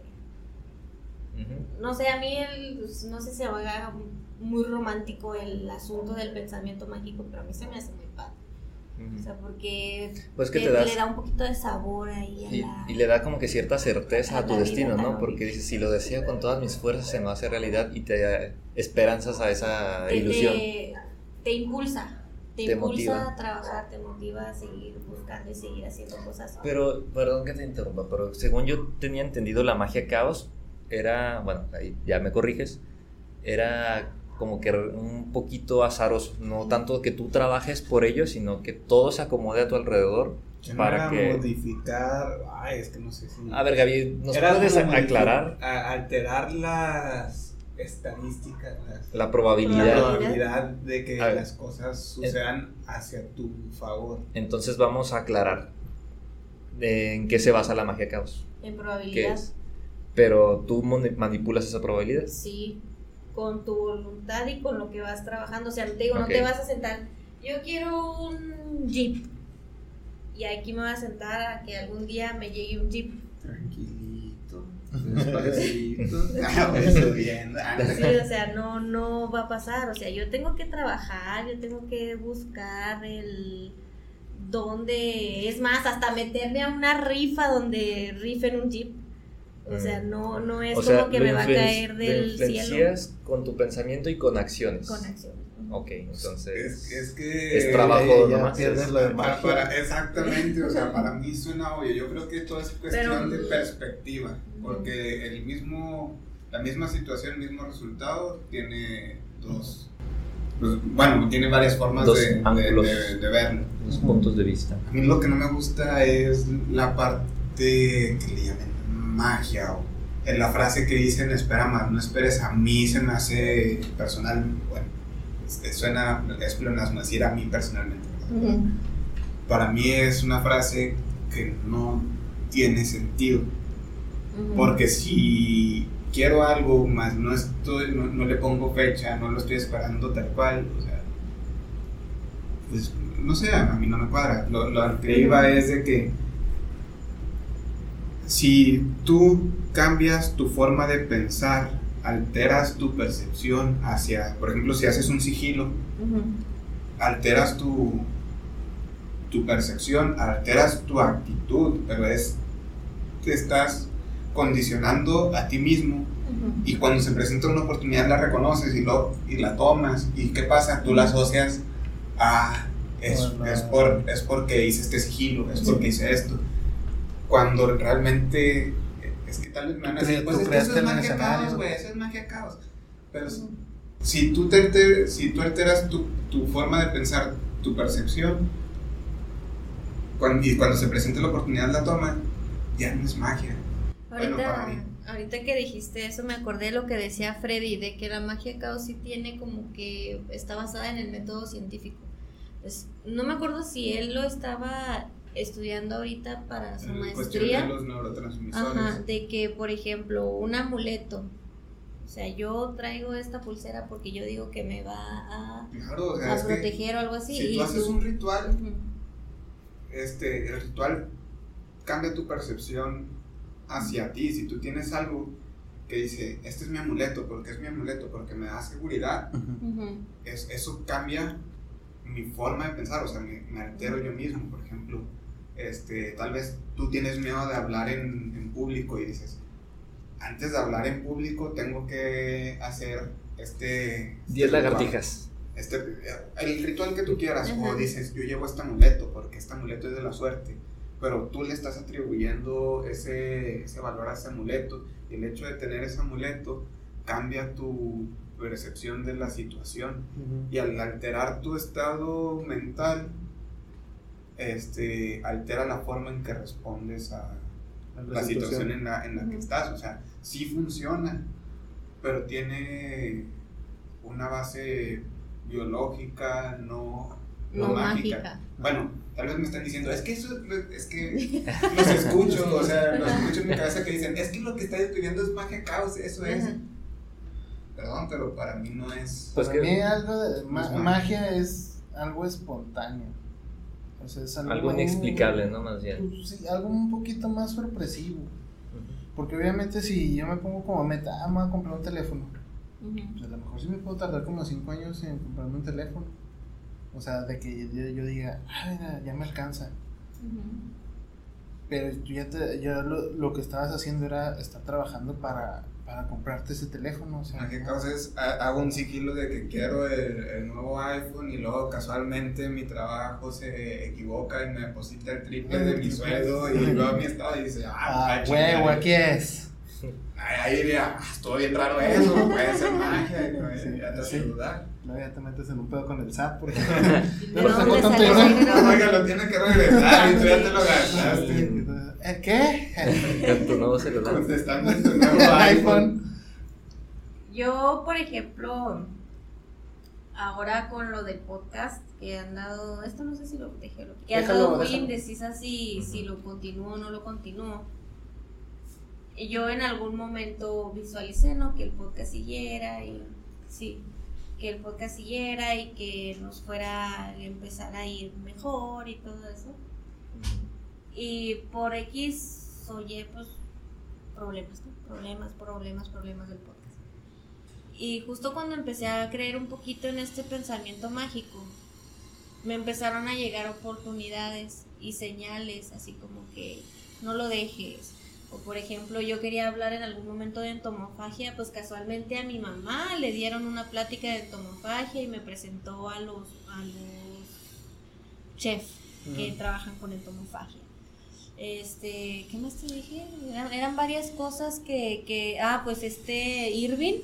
No sé, a mí el, pues, no sé si haga muy romántico el asunto del pensamiento mágico, pero a mí se me hace muy padre. O sea, porque Pues que te- te das- le da un poquito de sabor ahí a Y, la... y le da como que cierta certeza a a tu destino, ¿no? Porque dices, si lo deseo con todas mis fuerzas, se me hace realidad y te esperanzas a esa te, ilusión. te- te impulsa. Te, Te impulsa motiva. a trabajar, te motiva a seguir buscando y seguir haciendo cosas. Pero, perdón que te interrumpa, pero según yo tenía entendido, la magia caos era, bueno, ahí ya me corriges, era como que un poquito azaroso, no tanto que tú trabajes por ello, sino que todo se acomode a tu alrededor Que no para era que... modificar. Ay, es que no sé si. A ver, Gaby, ¿nos Era puedes aclarar a- alterar las estadísticas, las- la la probabilidad? de que las cosas sucedan hacia tu favor. Entonces vamos a aclarar de en qué se basa la magia caos. En ¿Qué probabilidad. Pero tú manipulas esa probabilidad. Sí, con tu voluntad y con lo que vas trabajando. O sea, te digo, no te vas a sentar. Yo quiero un jeep. Y aquí me voy a sentar a que algún día me llegue un jeep. Tranquilito, despacito. Eso bien. Sí, o sea, no, no va a pasar. O sea, yo tengo que trabajar, yo tengo que buscar el dónde, es más, hasta meterme a una rifa donde rifen un jeep. O sea, Mm. no, no es O sea, como que me va a caer del cielo con tu pensamiento y con acciones. con acción. Ok, entonces. Es, es que... Es trabajo nomás, pierdes es- lo de Para- magia. para- exactamente, o sea, para mí suena obvio. Yo creo que todo es cuestión Pero- de perspectiva, porque el mismo, la misma situación, el mismo resultado tiene dos, pues, bueno, tiene varias formas Dos de, ángulos. de- de verlo. Los puntos de vista. A mí lo que no me gusta es la parte que le llaman magia o en la frase que dicen espera más, no esperes a mí, se me hace personal, bueno, este, suena, es pleonasmo decir a mí personalmente. Para mí es una frase que no tiene sentido, porque si quiero algo más, no, estoy, no, no le pongo fecha, no lo estoy esperando tal cual, o sea, pues no sé, a mí no me cuadra. Lo, lo que iba es de que si tú cambias tu forma de pensar, alteras tu percepción hacia, por ejemplo, si haces un sigilo, alteras tu, tu percepción, alteras tu actitud, pero es te estás condicionando a ti mismo. Y cuando se presenta una oportunidad la reconoces y, lo, y la tomas. Y ¿qué pasa? Tú la asocias a es, Bueno. es, por, es porque hice este sigilo, es porque hice esto. Cuando realmente es que tal vez me van a decir pues es que eso es magia caos, güey, eso es magia caos pero si tú, te alter- si tú alteras tu, tu forma de pensar, tu percepción, y cuando se presenta la oportunidad la toma, ya no es magia. Bueno, para Ahorita, mí. ahorita que dijiste eso, me acordé de lo que decía Freddy, de que la magia caos sí tiene como que está basada en el método científico. Pues, no me acuerdo si él lo estaba estudiando ahorita para su En maestría. de los neurotransmisores. Ajá, de que, por ejemplo, un amuleto. O sea, yo traigo esta pulsera porque yo digo que me va a, Claro, o sea, a es que proteger o algo así. si y tú haces tú- un ritual, este, el ritual cambia tu percepción hacia ti. Si tú tienes algo que dice, este es mi amuleto, porque es mi amuleto, porque me da seguridad, es, eso cambia mi forma de pensar, o sea, me, me altero yo mismo, por ejemplo, este, tal vez tú tienes miedo de hablar en, en público y dices, antes de hablar en público tengo que hacer este... 10 este lagartijas. este, el ritual que tú quieras, Ajá. o dices, yo llevo este amuleto, porque este amuleto es de la suerte, pero tú le estás atribuyendo ese, ese valor a ese amuleto, y el hecho de tener ese amuleto cambia tu percepción de la situación, y al alterar tu estado mental, este, altera la forma en que respondes a la situación en la, en la que estás, o sea, sí funciona, pero tiene una base biológica, no, no No mágica. mágica. Bueno, tal vez me están diciendo, es que eso, es que *laughs* los escucho, o sea, los escucho en mi cabeza que dicen, es que lo que está describiendo es magia caos, eso es. Ajá. Perdón, pero para mí no es. Pues Para que- mí algo de ma- Es magia. magia es algo espontáneo. O sea, es algo, Algo inexplicable, ¿no? Más bien. Pues sí, algo un poquito más sorpresivo. Porque obviamente si yo me pongo como meta, ah, me voy a comprar un teléfono. Pues a lo mejor sí me puedo tardar como 5 años en comprarme un teléfono. O sea, de que yo, yo diga, ah, mira, ya me alcanza. Pero tú ya, te, ya lo, lo que estabas haciendo era estar trabajando para, para comprarte ese teléfono. O sea, Magia caos es, ha- hago un sigilo de que quiero el, el nuevo iPhone y luego casualmente mi trabajo se equivoca y me deposita el triple de mi sueldo y *laughs* luego mi estado y dice, ah, ah, ah, chingada". huevo, aquí es. Ahí diría, ah, estuvo bien raro eso, puede ser *laughs* magia, y pues, Sí, ya te hace sí. Luego ya te metes en un pedo con el SAT porque *laughs* ¿De Pero dónde sacó tanto salió ese dinero. dinero? Oiga, lo tiene que regresar ¿Eh, ¿Qué? Con tu nuevo celular. Contestando en tu *laughs* nuevo iPhone. Yo, por ejemplo, ahora con lo del podcast que han dado, esto no sé si lo dejé, lo que han dado muy indecisa si, si lo continúo o no lo continúo. Yo en algún momento visualicé, ¿no? Que el podcast siguiera y sí, que el podcast siguiera y que nos fuera a empezar a ir mejor y todo eso. Y por X o Y, pues, problemas, ¿no? Problemas, problemas, problemas del podcast. Y justo cuando empecé a creer un poquito en este pensamiento mágico, me empezaron a llegar oportunidades y señales, así como que no lo dejes. O por ejemplo, yo quería hablar en algún momento de entomofagia, pues casualmente a mi mamá le dieron una plática de entomofagia y me presentó a los, a los chefs que trabajan con entomofagia. Este, ¿qué más te dije? Eran, varias cosas que, que, ah, pues este Irving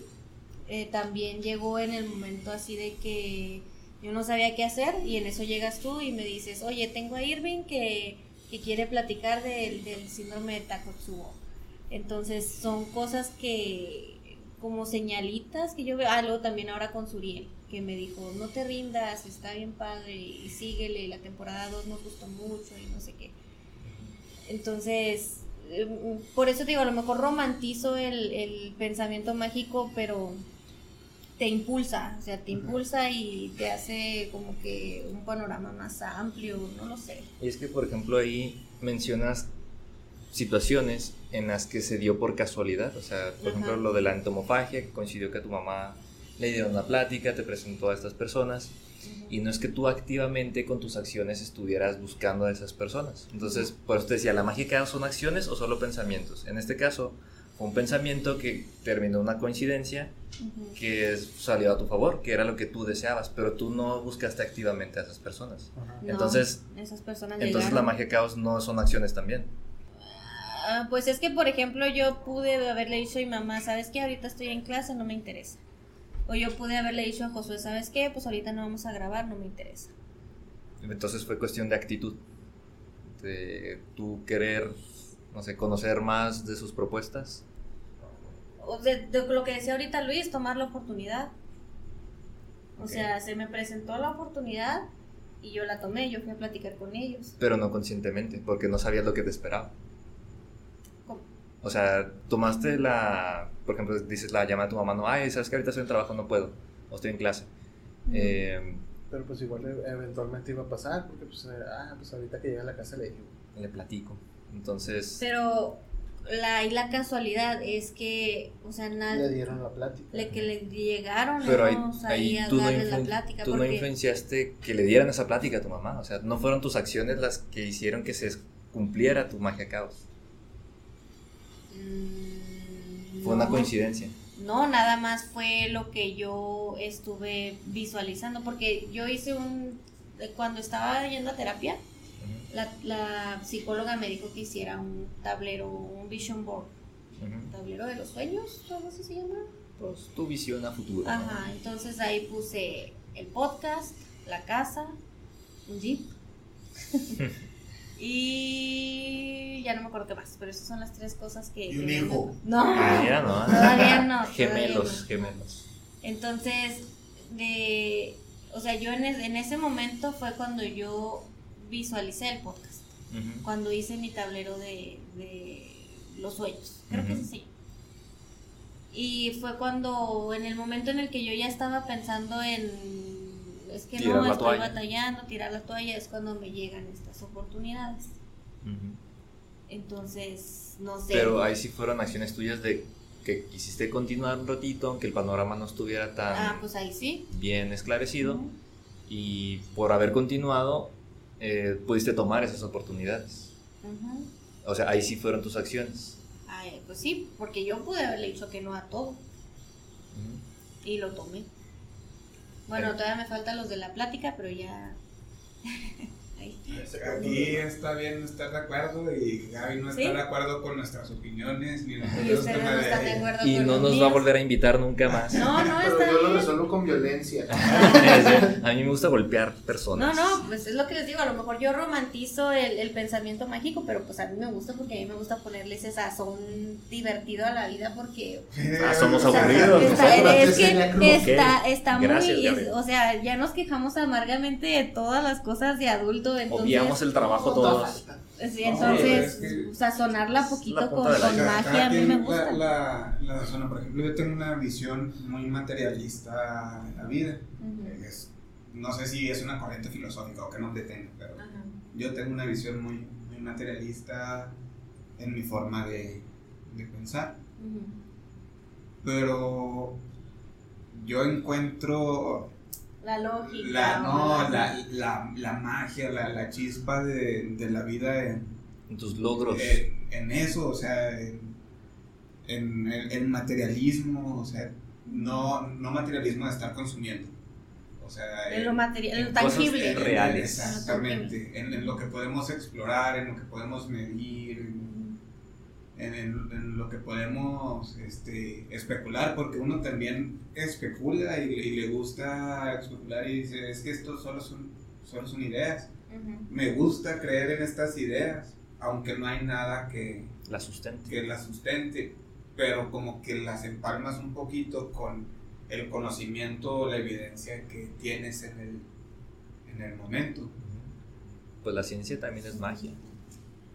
eh, también llegó en el momento así de que yo no sabía qué hacer y en eso llegas tú y me dices, oye, tengo a Irving que, quiere platicar del, síndrome de Takotsubo. Entonces son cosas que como señalitas que yo veo, ah, luego también ahora con Suriel, que me dijo, no te rindas, está bien padre y síguele, la temporada 2 nos gustó mucho y no sé qué. Entonces, em, por eso te digo, a lo mejor romantizo el, el pensamiento mágico, pero te impulsa, o sea, te impulsa y te hace como que un panorama más amplio, no lo sé. Y es que, por ejemplo, ahí mencionas situaciones en las que se dio por casualidad, o sea, por ejemplo, lo de la entomofagia, que coincidió que a tu mamá le dieron una plática, te presentó a estas personas, y no es que tú activamente con tus acciones estuvieras buscando a esas personas. Entonces, por eso te decía, ¿la magia son acciones o solo pensamientos? En este caso, fue un pensamiento que terminó una coincidencia que salió a tu favor, que era lo que tú deseabas, pero tú no buscaste activamente a esas personas. entonces, esas personas entonces la magia caos no son acciones también. Ah, pues es que, por ejemplo, yo pude haberle dicho a mi mamá, ¿sabes qué? Ahorita estoy en clase, no me interesa. O yo pude haberle dicho a Josué, ¿sabes qué? Pues ahorita no vamos a grabar, no me interesa. Entonces fue cuestión de actitud, de tú querer no sé, conocer más de sus propuestas? O de, lo que decía ahorita Luis, tomar la oportunidad. O sea, se me presentó la oportunidad y yo la tomé, yo fui a platicar con ellos. Pero no conscientemente, porque no sabías lo que te esperaba. O sea, tomaste la, por ejemplo, dices la llama a tu mamá, no, ay, sabes que ahorita estoy en trabajo, no puedo, o estoy en clase. Eh, pero pues igual eventualmente iba a pasar, porque pues, eh, ah, pues ahorita que llega a la casa le digo. Le platico. Entonces. Pero la, y la casualidad es que, o sea, nadie. Le dieron la plática. Le, que le llegaron Pero ahí, tú no la plática. Tú no influenciaste que le dieran esa plática a tu mamá. O sea, no fueron tus acciones las que hicieron que se cumpliera tu magia caos. Mm, fue una coincidencia. No, nada más fue lo que yo estuve visualizando. Porque yo hice un. Cuando estaba yendo a terapia la, psicóloga me dijo que hiciera un tablero, un vision board. tablero de los sueños, ¿cómo se llama? Pues tu visión a futuro. Ajá, entonces ahí puse el podcast, la casa, un jeep. *laughs* y ya no me acuerdo qué más, pero esas son las tres cosas que... Y un hijo. No, todavía no. Todavía no. gemelos, gemelos. Entonces, de... O sea, yo en, en ese momento fue cuando yo visualicé el podcast. Cuando hice mi tablero de, los sueños. Creo que es así. Y fue cuando, en el momento en el que yo ya estaba pensando en, es que no, estoy batallando, tirar la toalla, es cuando me llegan estas oportunidades. Entonces, no sé. Pero ahí sí fueron acciones tuyas de que quisiste continuar un ratito, aunque el panorama no estuviera tan ah, pues ahí sí. bien esclarecido. Y por haber continuado, eh, pudiste tomar esas oportunidades. O sea, ahí sí fueron tus acciones. pues sí, porque yo pude haberle dicho que no a todo. Y lo tomé. Bueno, todavía me faltan los de la plática, pero ya Aquí está bien estar de acuerdo y Gaby no está de acuerdo con nuestras opiniones ni nosotros y Y no nos va a volver a invitar nunca más. No, no, está yo lo resuelvo con violencia. *laughs* a mí me gusta golpear personas. No, no, pues es lo que les digo, a lo mejor yo romantizo el, el pensamiento mágico, pero pues a mí me gusta porque a mí me gusta ponerle ese sazón divertido a la vida porque... Ah, somos aburridos. Está, es que está, está muy... o sea, ya nos quejamos amargamente de todas las cosas de adulto Obviamos el trabajo todos. Sí, entonces, sazonarla poquito con, magia a mí me gusta. La, la, por ejemplo, yo tengo una visión muy materialista de la vida. no sé si es una corriente filosófica o que nos detenga, pero yo tengo una visión muy, muy materialista en mi forma de, de pensar. Pero yo encuentro La lógica. La, no, la, la, la magia, la, la chispa de, de la vida en, En tus logros. en, en eso, o sea, en, en el en materialismo, o sea, no, no materialismo de estar consumiendo. O sea, En lo material, en lo tangible. reales. Exactamente, en, en lo que podemos explorar, en lo que podemos medir, en, en- en- lo que podemos este, especular, porque uno también especula y, y le gusta especular y dice, es que esto solo son, solo son ideas. Ujú. Me gusta creer en estas ideas, aunque no hay nada que, La sustento. que las sustente, pero como que las empalmas un poquito con el conocimiento o la evidencia que tienes en el, en el momento. Pues la ciencia también es magia.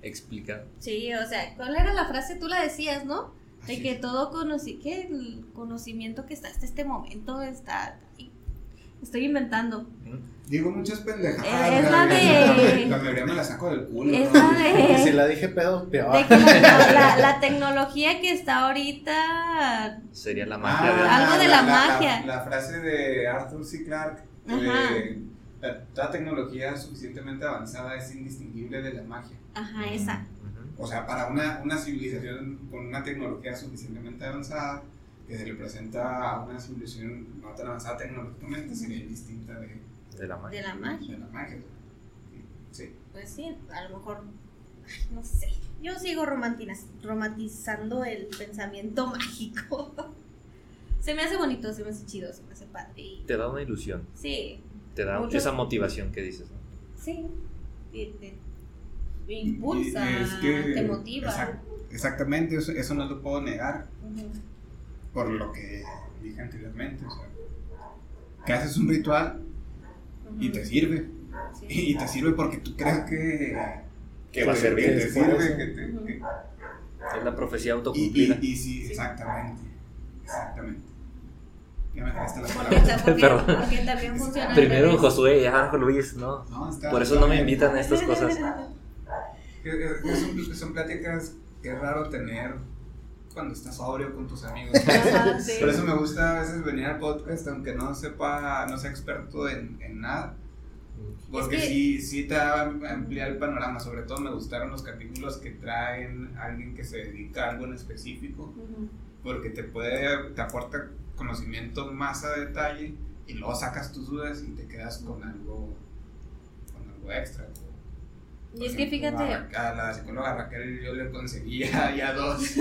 Explica. Sí, o sea, ¿cuál era la frase? Tú la decías, ¿no? De Así que es. todo conocí, que el conocimiento que está hasta este momento está. Estoy inventando. Digo muchas pendejadas. Es- la de- La mayoría me la saco del culo. Es ¿no? la Y si de. la dije pedo, peor. de que *laughs* la, tecnología que está ahorita. Sería la Ah, magia de Algo de la magia. La, frase de Arthur C. Clarke. de, La- toda tecnología suficientemente avanzada es indistinguible de la magia. Ajá, esa. O sea, para una, una civilización con una tecnología suficientemente avanzada, que se le presenta a una civilización no tan avanzada tecnológicamente, sería distinta de, De la magia. De la magia. de la magia. Sí. Pues sí, a lo mejor. ay, No sé. Yo sigo romantinas- romantizando el pensamiento *laughs* mágico. Se me hace bonito, se me hace chido, se me hace padre. y- Te da una ilusión. Sí, Te da Mucho- esa motivación que dices. ¿no? sí. te, te impulsa, Y es que- te motiva. exact- exactamente, eso, eso no lo puedo negar por lo que dije anteriormente. O sea, que haces un ritual y te sirve. Sí. Y te sirve porque tú crees que, que va a servir. que te sirve. eso. que te- Ujú. que- Es la profecía y, autocumplida. y, y sí, exactamente. Exactamente. Ya me dejaste la Porque, palabra. porque- Perdón. porque también funciona. *laughs* Primero. Josué y ahora Luis, ¿no? No, está- Por eso no me invitan a estas cosas. *laughs* Son, son pláticas que es raro tener cuando estás sobrio con tus amigos. Ajá, sí. Por eso me gusta a veces venir al podcast, aunque no sepa, no sea experto en, en nada. Porque Es que- sí, sí te va a ampliar el panorama. Sobre todo me gustaron los capítulos que traen a alguien que se dedica a algo en específico. Porque te puede, te aporta conocimiento más a detalle y luego sacas tus dudas y te quedas con algo, con algo extra. Y es que fíjate, A, la psicóloga Raquel yo le conseguía *laughs* ya dos,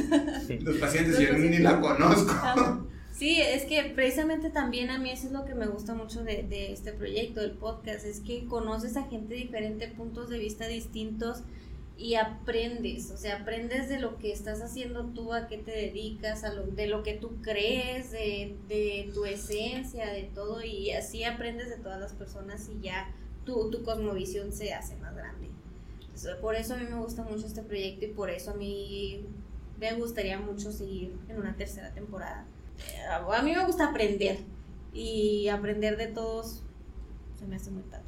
dos pacientes y yo ni la conozco. Ajá. Sí, es que precisamente también a mí eso es lo que me gusta mucho de, de este proyecto, del podcast, es que conoces a gente diferente, puntos de vista distintos y aprendes, o sea, aprendes de lo que estás haciendo tú, a qué te dedicas, a lo, de lo que tú crees, de, tu esencia, de todo, y así aprendes de todas las personas y ya tu, tu cosmovisión se hace más grande. Por eso a mí me gusta mucho este proyecto y por eso a mí me gustaría mucho seguir en una tercera temporada. Eh, A mí me gusta aprender y aprender de todos se me hace muy tarde.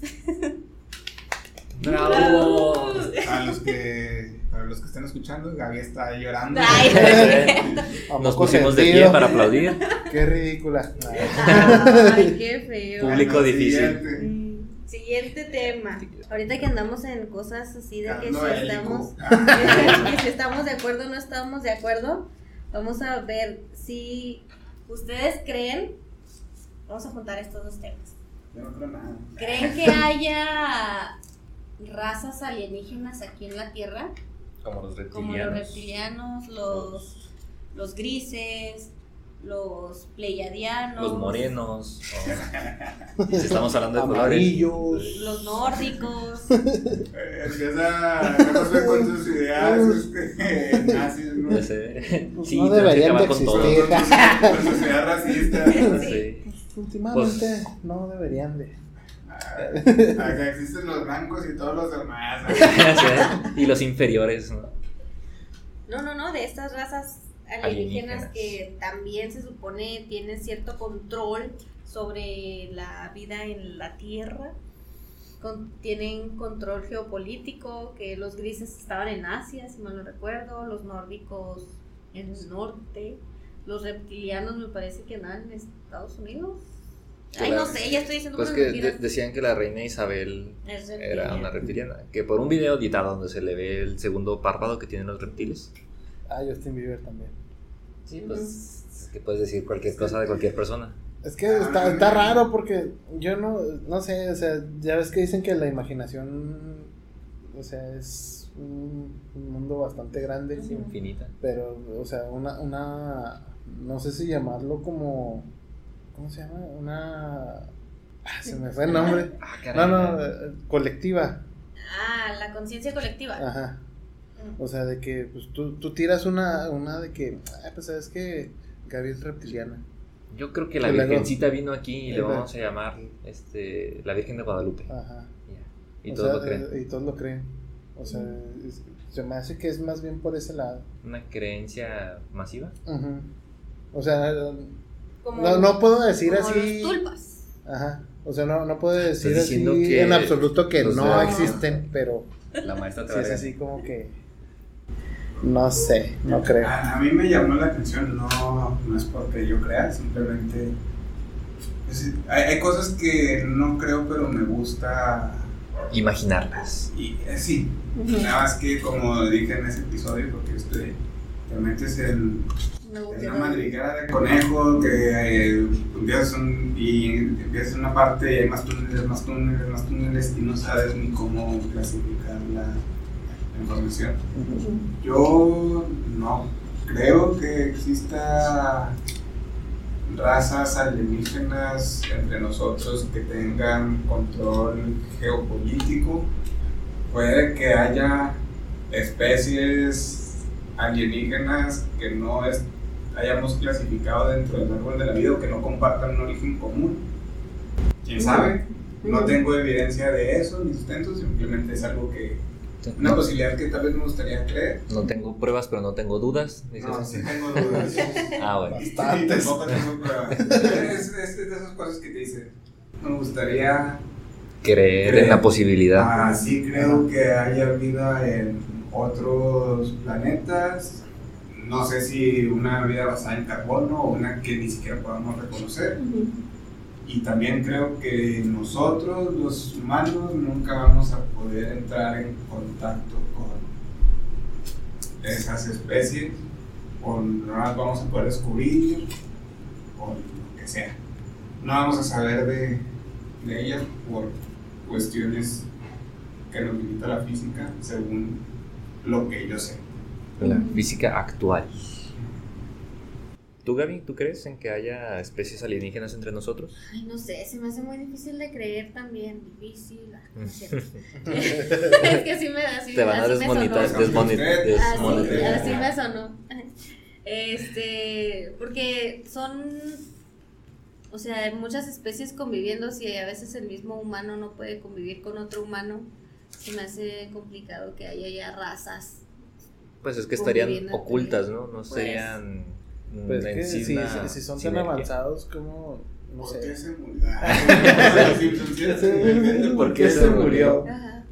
*laughs* ¡Bravo! A los que, para los que están escuchando, Gaby está llorando. Ay, *laughs* ¿A Nos pusimos de pie para aplaudir. Qué ridícula. Ay, qué feo. Público Bueno, difícil. siguiente. Mm, Siguiente tema. Ahorita que andamos en cosas así de que si estamos, *laughs* *laughs* que si estamos de acuerdo o no estamos de acuerdo, vamos a ver si ustedes creen, vamos a juntar estos dos temas. Yo no creo nada. ¿Creen que haya razas alienígenas aquí en la Tierra? Como los Como los reptilianos. los, los grises, los pleiadianos, Los morenos. *laughs* o- Si estamos hablando de colores. Amarillos. los nórdicos. Empieza ¿qué pasó con sus ideas este, nazis, ¿no? Ya sé. Pues Sí, no pero es que deberían acaba de con todo. existir. Con sus ideas racistas. Sí. Últimamente no deberían de. *laughs* Acá existen los blancos y todos los demás. *laughs* Sé. Y los inferiores, ¿no? No, no, no, de estas razas alienígenas, Alienígenas. que también se supone tienen cierto control sobre la vida en la Tierra. Con- tienen control geopolítico, que los grises estaban en Asia, si mal no recuerdo, los nórdicos en el norte, los reptilianos me parece que andaban en Estados Unidos. Ay, la- no sé, ya estoy diciendo Pues que de- decían que la reina Isabel era una reptiliana. Que por un video editado donde se le ve el segundo párpado que tienen los reptiles. Ah, Justin Bieber también. Sí, pues es que puedes decir cualquier cosa de cualquier persona. Es que está, está raro porque yo no, no sé, o sea, ya ves que dicen que la imaginación, o sea, es un, un mundo bastante grande, Es infinita. pero, o sea, una, una, no sé si llamarlo como, ¿cómo se llama? Una, ah, se me fue el nombre. Ah, No, no, eh, colectiva, Ah, la conciencia colectiva. ajá. Mm. O sea, de que pues, tú, tú tiras una, una de que, ah, pues sabes que Gaby es reptiliana. Yo creo que la Virgencita vino aquí y le vamos a llamar este, la Virgen de Guadalupe. Ajá. Y O todos sea, lo creen. eh, Y todos lo creen. O sea, es- se me hace que es más bien por ese lado. Una creencia masiva. Ujú. O sea, Como- no, no puedo decir como así. Los tulpas. Ajá. O sea, no, no puedo decir así que en absoluto que no existen, pero La maestra te va es así como que. No sé, no creo. A, a mí me llamó la atención, no, no es porque yo crea, simplemente. es- hay, hay cosas que no creo, pero me gusta. Imaginarlas. Y eh, sí, nada más que como dije en ese episodio, porque este, te metes en. Una madriguera de conejo que eh, empiezas un, y empiezas una parte y hay más túneles, más túneles, más túneles y no sabes ni cómo clasificar la, la información. Yo no creo que exista razas alienígenas entre nosotros que tengan control geopolítico. Puede que haya especies alienígenas que no es- hayamos clasificado dentro del árbol de la vida o que no compartan un origen común. ¿Quién sabe? No tengo evidencia de eso ni sustento, simplemente es algo que una No, posibilidad que tal vez me gustaría creer. no tengo pruebas, pero no tengo dudas. dices. No, sí tengo dudas. *laughs* Ah, bueno. Bastantes. tampoco tengo pruebas. Es, es de esas cosas que te dicen. Me gustaría. Creer Creer. en la posibilidad. Ah, sí, creo que haya vida en otros planetas. No sé si una vida basada en carbono o una que ni siquiera podamos reconocer. Y también creo que nosotros, los humanos, nunca vamos a poder entrar en contacto con esas especies, o no las vamos a poder descubrir, o lo que sea. No vamos a saber de, de ellas por cuestiones que nos limita la física, según lo que yo sé. La física actual. ¿Tú, Gaby, tú crees en que haya especies alienígenas entre nosotros? Ay, no sé, se me hace muy difícil de creer también. Difícil. no *laughs* es. Te que así me, así, van a así me sonó. desmonetizar. Así, así me sonó. Este, porque son, o sea, hay muchas especies conviviendo, si a veces el mismo humano no puede convivir con otro humano, se me hace complicado que haya ya razas. Pues es que estarían ocultas, ¿no? No Pues- serían. mm, Pues en que sí si, si- si son tan avanzados como, no ¿Por qué sé. se murió? Ah. ¿Por qué se murió? Ajá.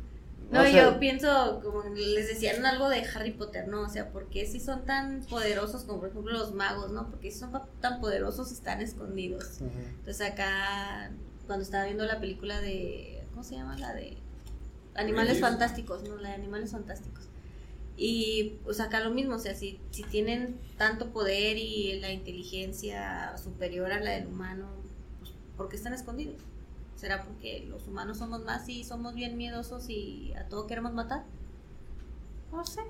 O No, sea- yo pienso, como les decían algo de Harry Potter, ¿no? O sea, ¿por qué si son tan poderosos como por ejemplo los magos, ¿no? Porque si son tan poderosos están escondidos. Ujú. Entonces acá, cuando estaba viendo la película de, ¿cómo se llama? La de Animales. Fantásticos, ¿no? La de Animales Fantásticos. Y pues acá lo mismo, o sea, si, si tienen tanto poder y la inteligencia superior a la del humano, pues, ¿por qué están escondidos? ¿Será porque los humanos somos más y somos bien miedosos y a todo queremos matar? No sé.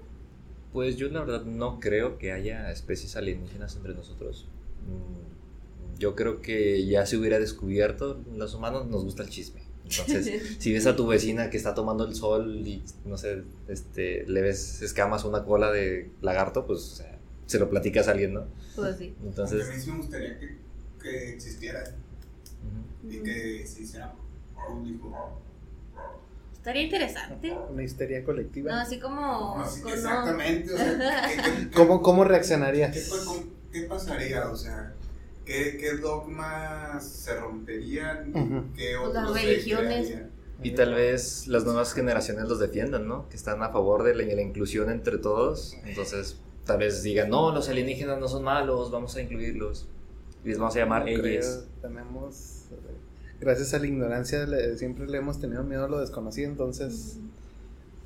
Pues yo la verdad no creo que haya especies alienígenas entre nosotros. Mm, Yo creo que ya se hubiera descubierto, los humanos nos gusta el chisme. Entonces, *laughs* si ves a tu vecina que está tomando el sol y no sé, este, le ves escamas una cola de lagarto, pues o sea, se lo platicas a alguien, ¿no? Pues sí. Entonces, a mí sí me gustaría que, que existiera y que se hiciera público. Estaría interesante. Una histeria colectiva. No, así como... Así con- exactamente, o sea, *laughs* ¿qué, qué- qué- ¿Cómo, ¿Cómo reaccionarías? qué pasaría? O sea, ¿qué, qué dogmas se romperían? Ujú. ¿Qué Pues se religiones. Y tal vez las nuevas generaciones los defiendan, ¿no? Que están a favor de la, la inclusión entre todos. Entonces, tal vez digan, no, los alienígenas no son malos, vamos a incluirlos. Y les vamos a llamar No ellos. Tenemos. gracias a la ignorancia le- siempre le hemos tenido miedo a lo desconocido, entonces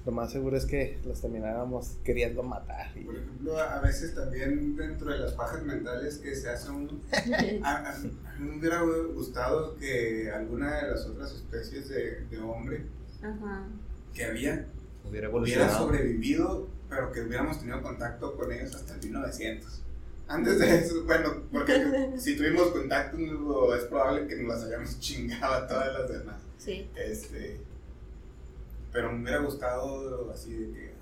lo más seguro es que los termináramos queriendo matar. y- Por ejemplo, a veces también dentro de las pajas mentales que se hace un... *laughs* A, mí me hubiera gustado que alguna de las otras especies de, de hombre Ajá. que había Hubiera hubiera sobrevivido, pero que hubiéramos tenido contacto con ellos hasta el 1900. Antes de eso, bueno, porque *laughs* si tuvimos contacto es probable que nos las hayamos chingado a todas las demás. Sí. Este, pero me hubiera gustado así de que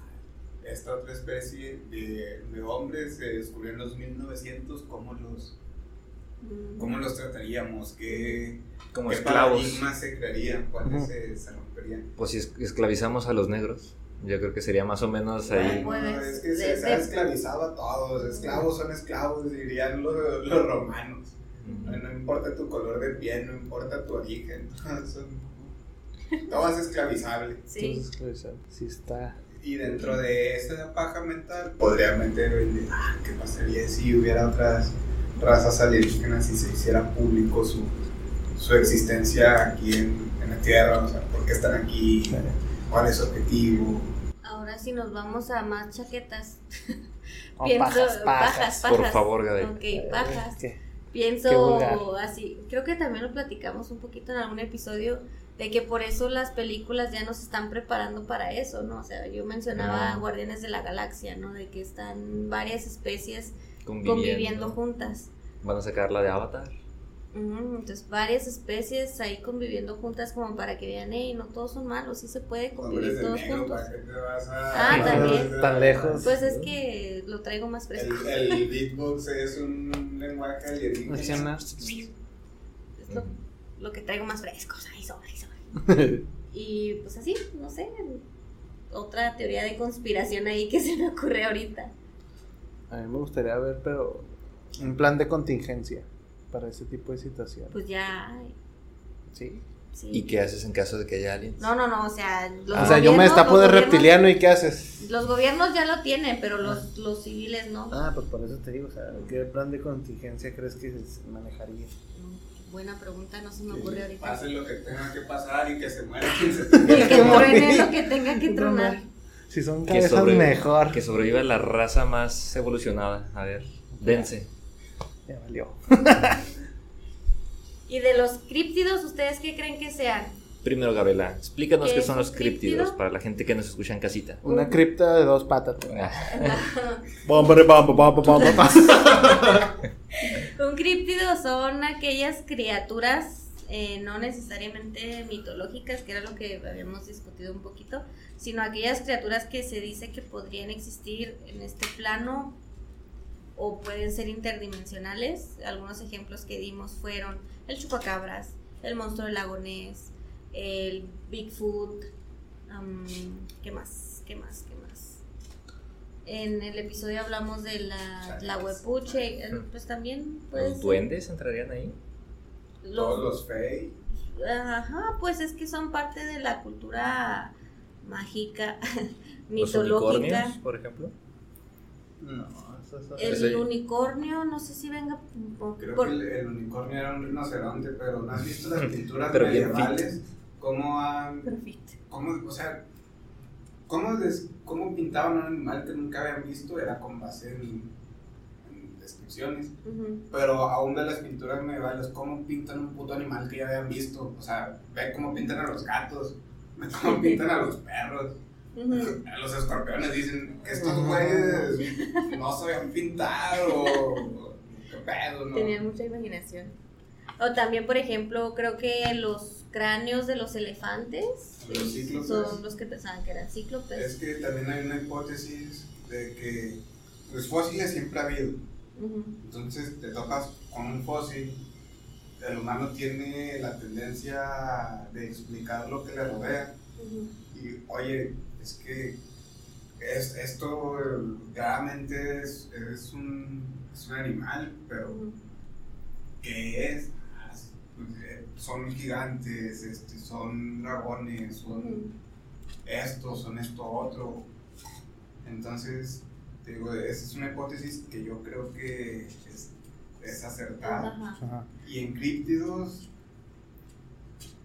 esta otra especie de, de hombres se descubrió en los 1900, ¿cómo los, Mm. cómo los trataríamos? ¿Qué, Como qué esclavos. paradigmas se crearían? ¿Cuáles se, se romperían? Pues si es- esclavizamos a los negros, yo creo que sería más o menos ahí. Bueno. Es que De- se, ha esclavizado a todos. Esclavos son esclavos, dirían los, los romanos. No, no importa tu color de piel, no importa tu origen. *laughs* son- todo es esclavizable. Sí. Entonces, pues, sí está. Y dentro de esa paja mental podría meter el de, ah, ¿qué pasaría si hubiera otras razas alienígenas y se hiciera público su, su existencia aquí en, en la Tierra? O sea, ¿por qué están aquí? ¿Cuál es su objetivo? Ahora si nos vamos a más chaquetas. *laughs* Oh, Pienso, pajas, pajas. Por favor, Gaby. Ok, pajas. ¿Qué? Pienso así, creo que también lo platicamos un poquito en algún episodio de que por eso las películas ya nos están preparando para eso, ¿no? O sea, yo mencionaba Ah. Guardianes de la Galaxia, ¿no? De que están varias especies Conviviendo. conviviendo juntas. Van a sacar la de Avatar. Ujú, Entonces, varias especies ahí conviviendo juntas como para que vean, hey, no todos son malos, sí se puede convivir todos negro, juntos. ¿para qué te vas a- Ah, también. Tan lejos. Pues es que lo traigo más fresco. El, el beatbox es un lenguaje alienígena. Es lo, lo que traigo más fresco, o sea, ahí sobra, ahí. *laughs* Y pues así, no sé, otra teoría de conspiración ahí que se me ocurre ahorita. A mí me gustaría ver, pero un plan de contingencia para ese tipo de situación. Pues ya, hay, Sí. sí. ¿Y qué haces en caso de que haya aliens? No, no, no, o sea, los O sea, yo me gobiernos- destapo de reptiliano y ¿qué haces? Los gobiernos ya lo tienen, pero los, los civiles no. Ah, pues por eso te digo, o sea, ¿qué plan de contingencia crees que se manejaría? Buena pregunta, no se me ocurre ahorita. Pase lo que tenga que pasar y que se muera *laughs* quien se tenga que que truene lo que tenga que tronar. Si son Que, cabezas sobreviva- mejor. que sobreviva la raza más evolucionada. A ver, dense. Ya valió. *laughs* Y de los críptidos, ¿ustedes qué creen que sean? Primero, Gabriela, explícanos ¿Qué son los críptidos críptido? para la gente que nos escucha en casita. Una cripta de dos patas. Bomba, bomba, bomba, bomba. Un críptido son aquellas criaturas eh, no necesariamente mitológicas, que era lo que habíamos discutido un poquito, sino aquellas criaturas que se dice que podrían existir en este plano o pueden ser interdimensionales. Algunos ejemplos que dimos fueron el chupacabras, el monstruo del lago Ness, el Bigfoot, am, ¿qué más? ¿Qué más? ¿Qué? En el episodio hablamos de la, la huepuche, eh, pues también puede ¿Los duendes entrarían ahí? Los- Todos los fey. Ajá, pues es que son parte de la cultura mágica, *laughs* ¿Los mitológica. unicornios, por ejemplo? No, eso es El Ese- unicornio, no sé si venga por- Creo por- que el, el unicornio era un rinoceronte, pero ¿no has visto las *laughs* pinturas medievales? ¿Cómo han Perfecto. cómo, o sea, cómo, des- cómo pintaban un animal que nunca habían visto era con base en, en descripciones. Pero aún de las pinturas medievales, cómo pintan un puto animal que ya habían visto. O sea, ve cómo pintan a los gatos, ve cómo *laughs* pintan a los perros. A los escorpiones dicen que estos güeyes no sabían pintar o qué pedo, ¿no? Tenían mucha imaginación. O también, por ejemplo, creo que los cráneos de los elefantes Los eh, cíclopes. son los que pensaban que eran cíclopes. Es que también hay una hipótesis de que los fósiles siempre ha habido. Entonces te topas con un fósil, el humano tiene la tendencia de explicar lo que le rodea. Y oye, es que es, esto eh, claramente es, es, un, es un animal, pero Ujú. ¿qué es? Son gigantes, este, son dragones, son Ujú. esto, son esto otro. Entonces, te digo, esa es una hipótesis que yo creo que es, es acertada. Ajá. Ajá. Y en críptidos,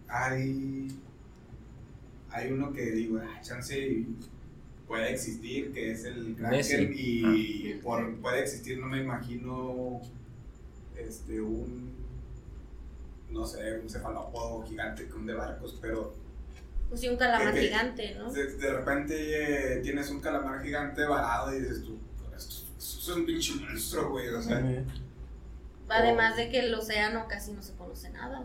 hay, hay uno que digo, ah, chance puede existir, que es el Kraken, y ah. por puede existir, no me imagino este, un, no sé, un cefalópodo gigante con de barcos, pero... Pues sí, un calamar gigante, ¿no? De, de repente eh, tienes un calamar gigante varado y dices tú, esto, es un pinche monstruo, güey, o sea... Además de que el océano casi no se conoce nada.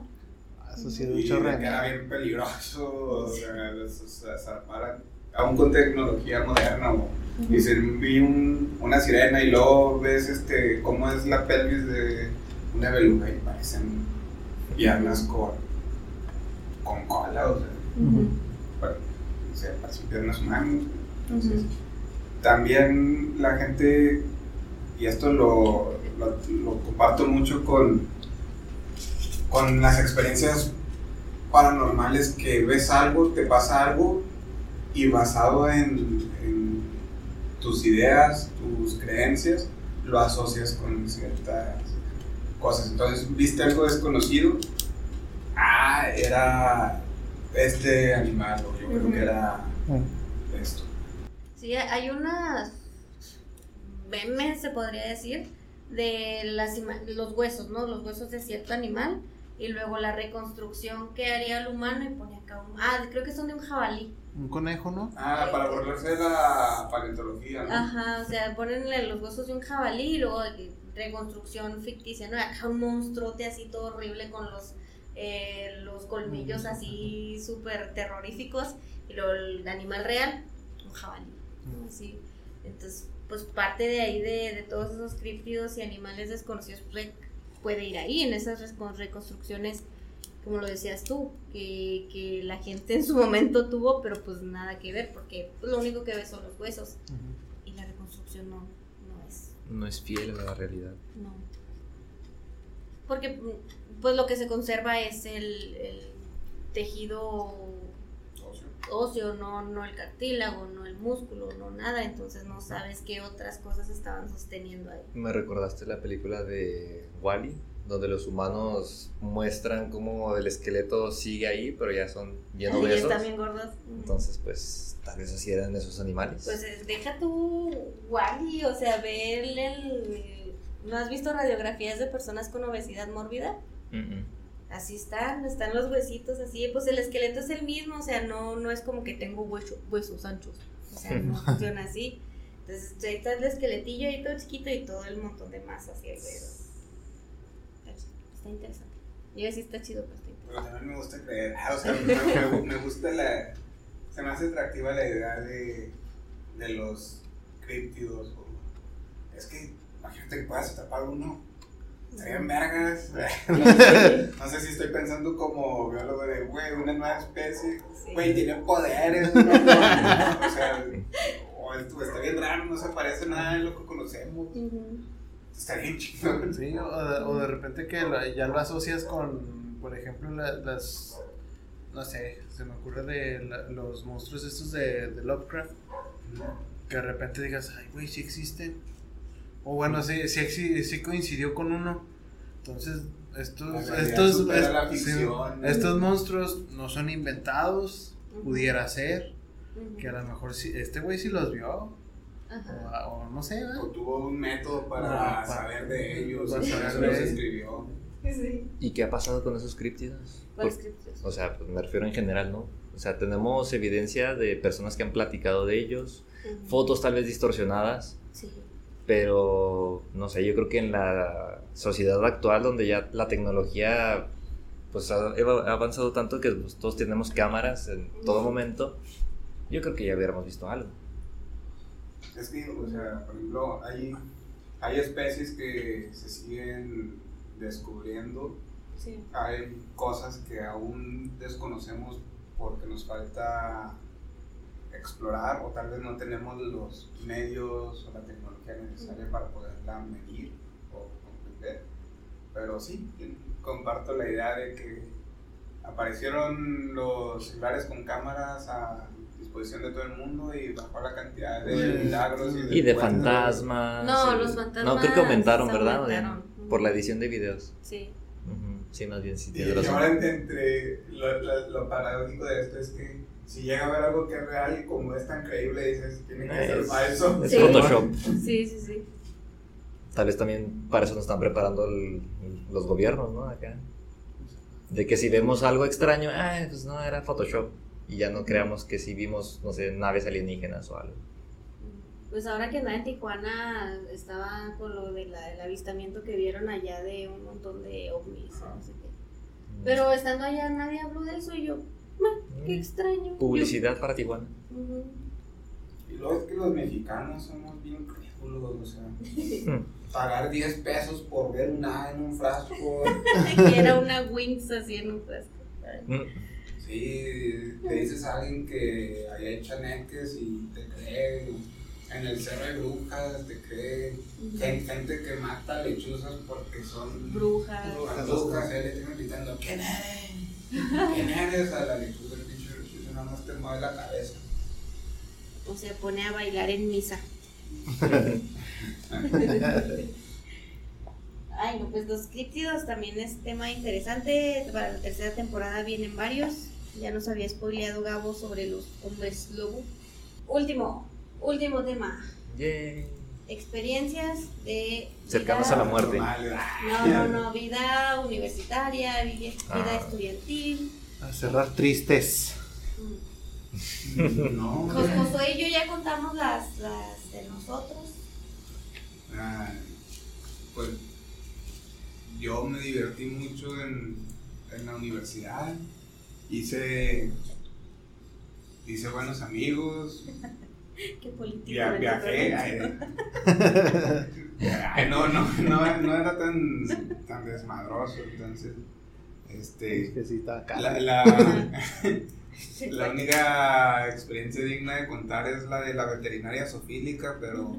Ah, eso sí, y que era bien peligroso, o sea, se zarparan aún con tecnología moderna o dicen vi un, una sirena y luego ves este cómo es la pelvis de una beluga y parecen piernas con, con cola o sea bueno, o sea parecen piernas humanas entonces también la gente y esto lo, lo, lo comparto mucho con con las experiencias paranormales que ves algo, te pasa algo y basado en, tus ideas, tus creencias, lo asocias con ciertas cosas. Entonces, viste algo desconocido, ah, era este animal, o yo creo que era esto. Sí, hay unas memes, se podría decir, de las los huesos, ¿no? Los huesos de cierto animal y luego la reconstrucción que haría el humano y pone acá un... Ah, creo que son de un jabalí. Un conejo, ¿no? Ah, para volverse la paleontología, ¿no? Ajá, o sea, ponen los huesos de un jabalí y luego reconstrucción ficticia, ¿no? Acá un monstruote así todo horrible con los, eh, los colmillos así súper terroríficos y luego el animal real, un jabalí, Así, entonces, pues parte de ahí de, de todos esos críptidos y animales desconocidos, pues puede ir ahí, en esas reconstrucciones, como lo decías tú, que, que la gente en su momento tuvo, pero pues nada que ver, porque pues, lo único que ves son los huesos y la reconstrucción no, no es. Fiel a la realidad. No. Porque pues lo que se conserva es el, el tejido óseo, no, no el cartílago, no el músculo, no nada, entonces no sabes qué otras cosas estaban sosteniendo ahí. Me recordaste la película de Wally, donde los humanos muestran cómo el esqueleto sigue ahí, pero ya son bien obesos. están bien gordos. Entonces, pues, tal vez así eran esos animales. Pues eh, deja tú Wally, o sea, ver el... ¿No has visto radiografías de personas con obesidad mórbida? así están, están los huesitos así, pues el esqueleto es el mismo, o sea, no, no es como que tengo hueso, huesos anchos, o sea, no *laughs* funciona así. Entonces, ahí está el esqueletillo ahí todo chiquito y todo el montón de masa así alrededor. Está interesante. Y sí está chido, pero está interesante. Pero también me gusta creer, *laughs* o sea, me, me, gusta la, se me hace atractiva la idea de, de los críptidos, es que imagínate que puedas atrapar uno Estarían vergas. *laughs* No sé, si estoy pensando como biólogo de, güey, una nueva especie. Güey, tiene poderes. *laughs* o sea, o está bien raro, no se parece nada de lo que conocemos. Está bien chido. Sí, o de, repente que ya lo asocias con, por ejemplo, las. No sé, se me ocurre de los monstruos estos de, de Lovecraft. Que de repente digas, ay, güey, sí existen o bueno, sí, sí, sí, coincidió con uno. Entonces, estos, estos, estos monstruos no son inventados, pudiera ser. Que a lo mejor sí, este güey sí los vio. O, no sé, O tuvo un método para, saber de ellos. Para saber los escribió. ¿Y qué ha pasado con esos críptidos? Pues, o sea, pues me refiero en general, ¿no? O sea, tenemos evidencia de personas que han platicado de ellos, fotos tal vez distorsionadas. Sí pero no sé, yo creo que en la sociedad actual donde ya la tecnología pues ha, avanzado tanto que pues, todos tenemos cámaras en todo momento, yo creo que ya hubiéramos visto algo. Es que, o sea, por ejemplo, hay, hay especies que se siguen descubriendo, hay cosas que aún desconocemos porque nos falta explorar o tal vez no tenemos los medios o la tecnología necesaria para poderla medir o comprender. Pero sí, comparto la idea de que aparecieron los celulares con cámaras a disposición de todo el mundo y bajó la cantidad de milagros y de, y de fantasmas. No, los fantasmas. No, creo que aumentaron, ¿verdad? Por la edición de videos. Sí. Sí, más bien, sí Y ahora razón. entre, lo, lo- lo paradójico de esto es que si llega a ver algo que es real y como es tan creíble, dices, tiene que ser Es, falso. es Sí. Photoshop. Sí, sí, sí. Tal vez también para eso nos están preparando el- los gobiernos, ¿no? Acá. De que si vemos algo extraño, ah, pues no, era Photoshop. Y ya no creamos que si vimos, no sé, naves alienígenas o algo. Pues ahora que andaba en Tijuana, estaba con lo del avistamiento que vieron allá de un montón de ovnis, o no sé qué. Pero estando allá nadie habló de eso y yo, "Ah, qué extraño. Publicidad para Tijuana. Yo, ujú. Y luego es que los mexicanos somos bien crédulos, o sea, Mm. pagar 10 pesos por ver una en un frasco. *laughs* que era una Wings así en un frasco. Sí, te dices a alguien que haya hecho chaneques y te cree. En el cerro de brujas te cree. Gen- Gente que mata lechuzas porque son Brujas. brujas. Brujas, eh, le tienen gritando: ¿Quién eres? ¿Quién eres? A la lechuza, el pinche lechuza nada más te mueve la cabeza. O se pone a bailar en misa. *laughs* Ay, no, pues los críptidos también es tema interesante. Para la tercera temporada vienen varios. Ya nos había spoileado Gabo sobre los hombres lobo. Último, último tema. Yay. Experiencias de. Cercanos vida- a la muerte. Normal. No, no, no. Vida universitaria, vida, vida Ah. estudiantil. A cerrar tristes. Mm. No. Jos- Josué y yo ya contamos las, las de nosotros. Ah, pues yo me divertí mucho en, en la universidad. Hice, hice buenos amigos. *laughs* Qué político. Viajé. *laughs* Ay, no, no, no, no era tan, tan desmadroso. Entonces, este, que sí, está acá. la, la, *laughs* la única experiencia digna de contar es la de la veterinaria sofílica, pero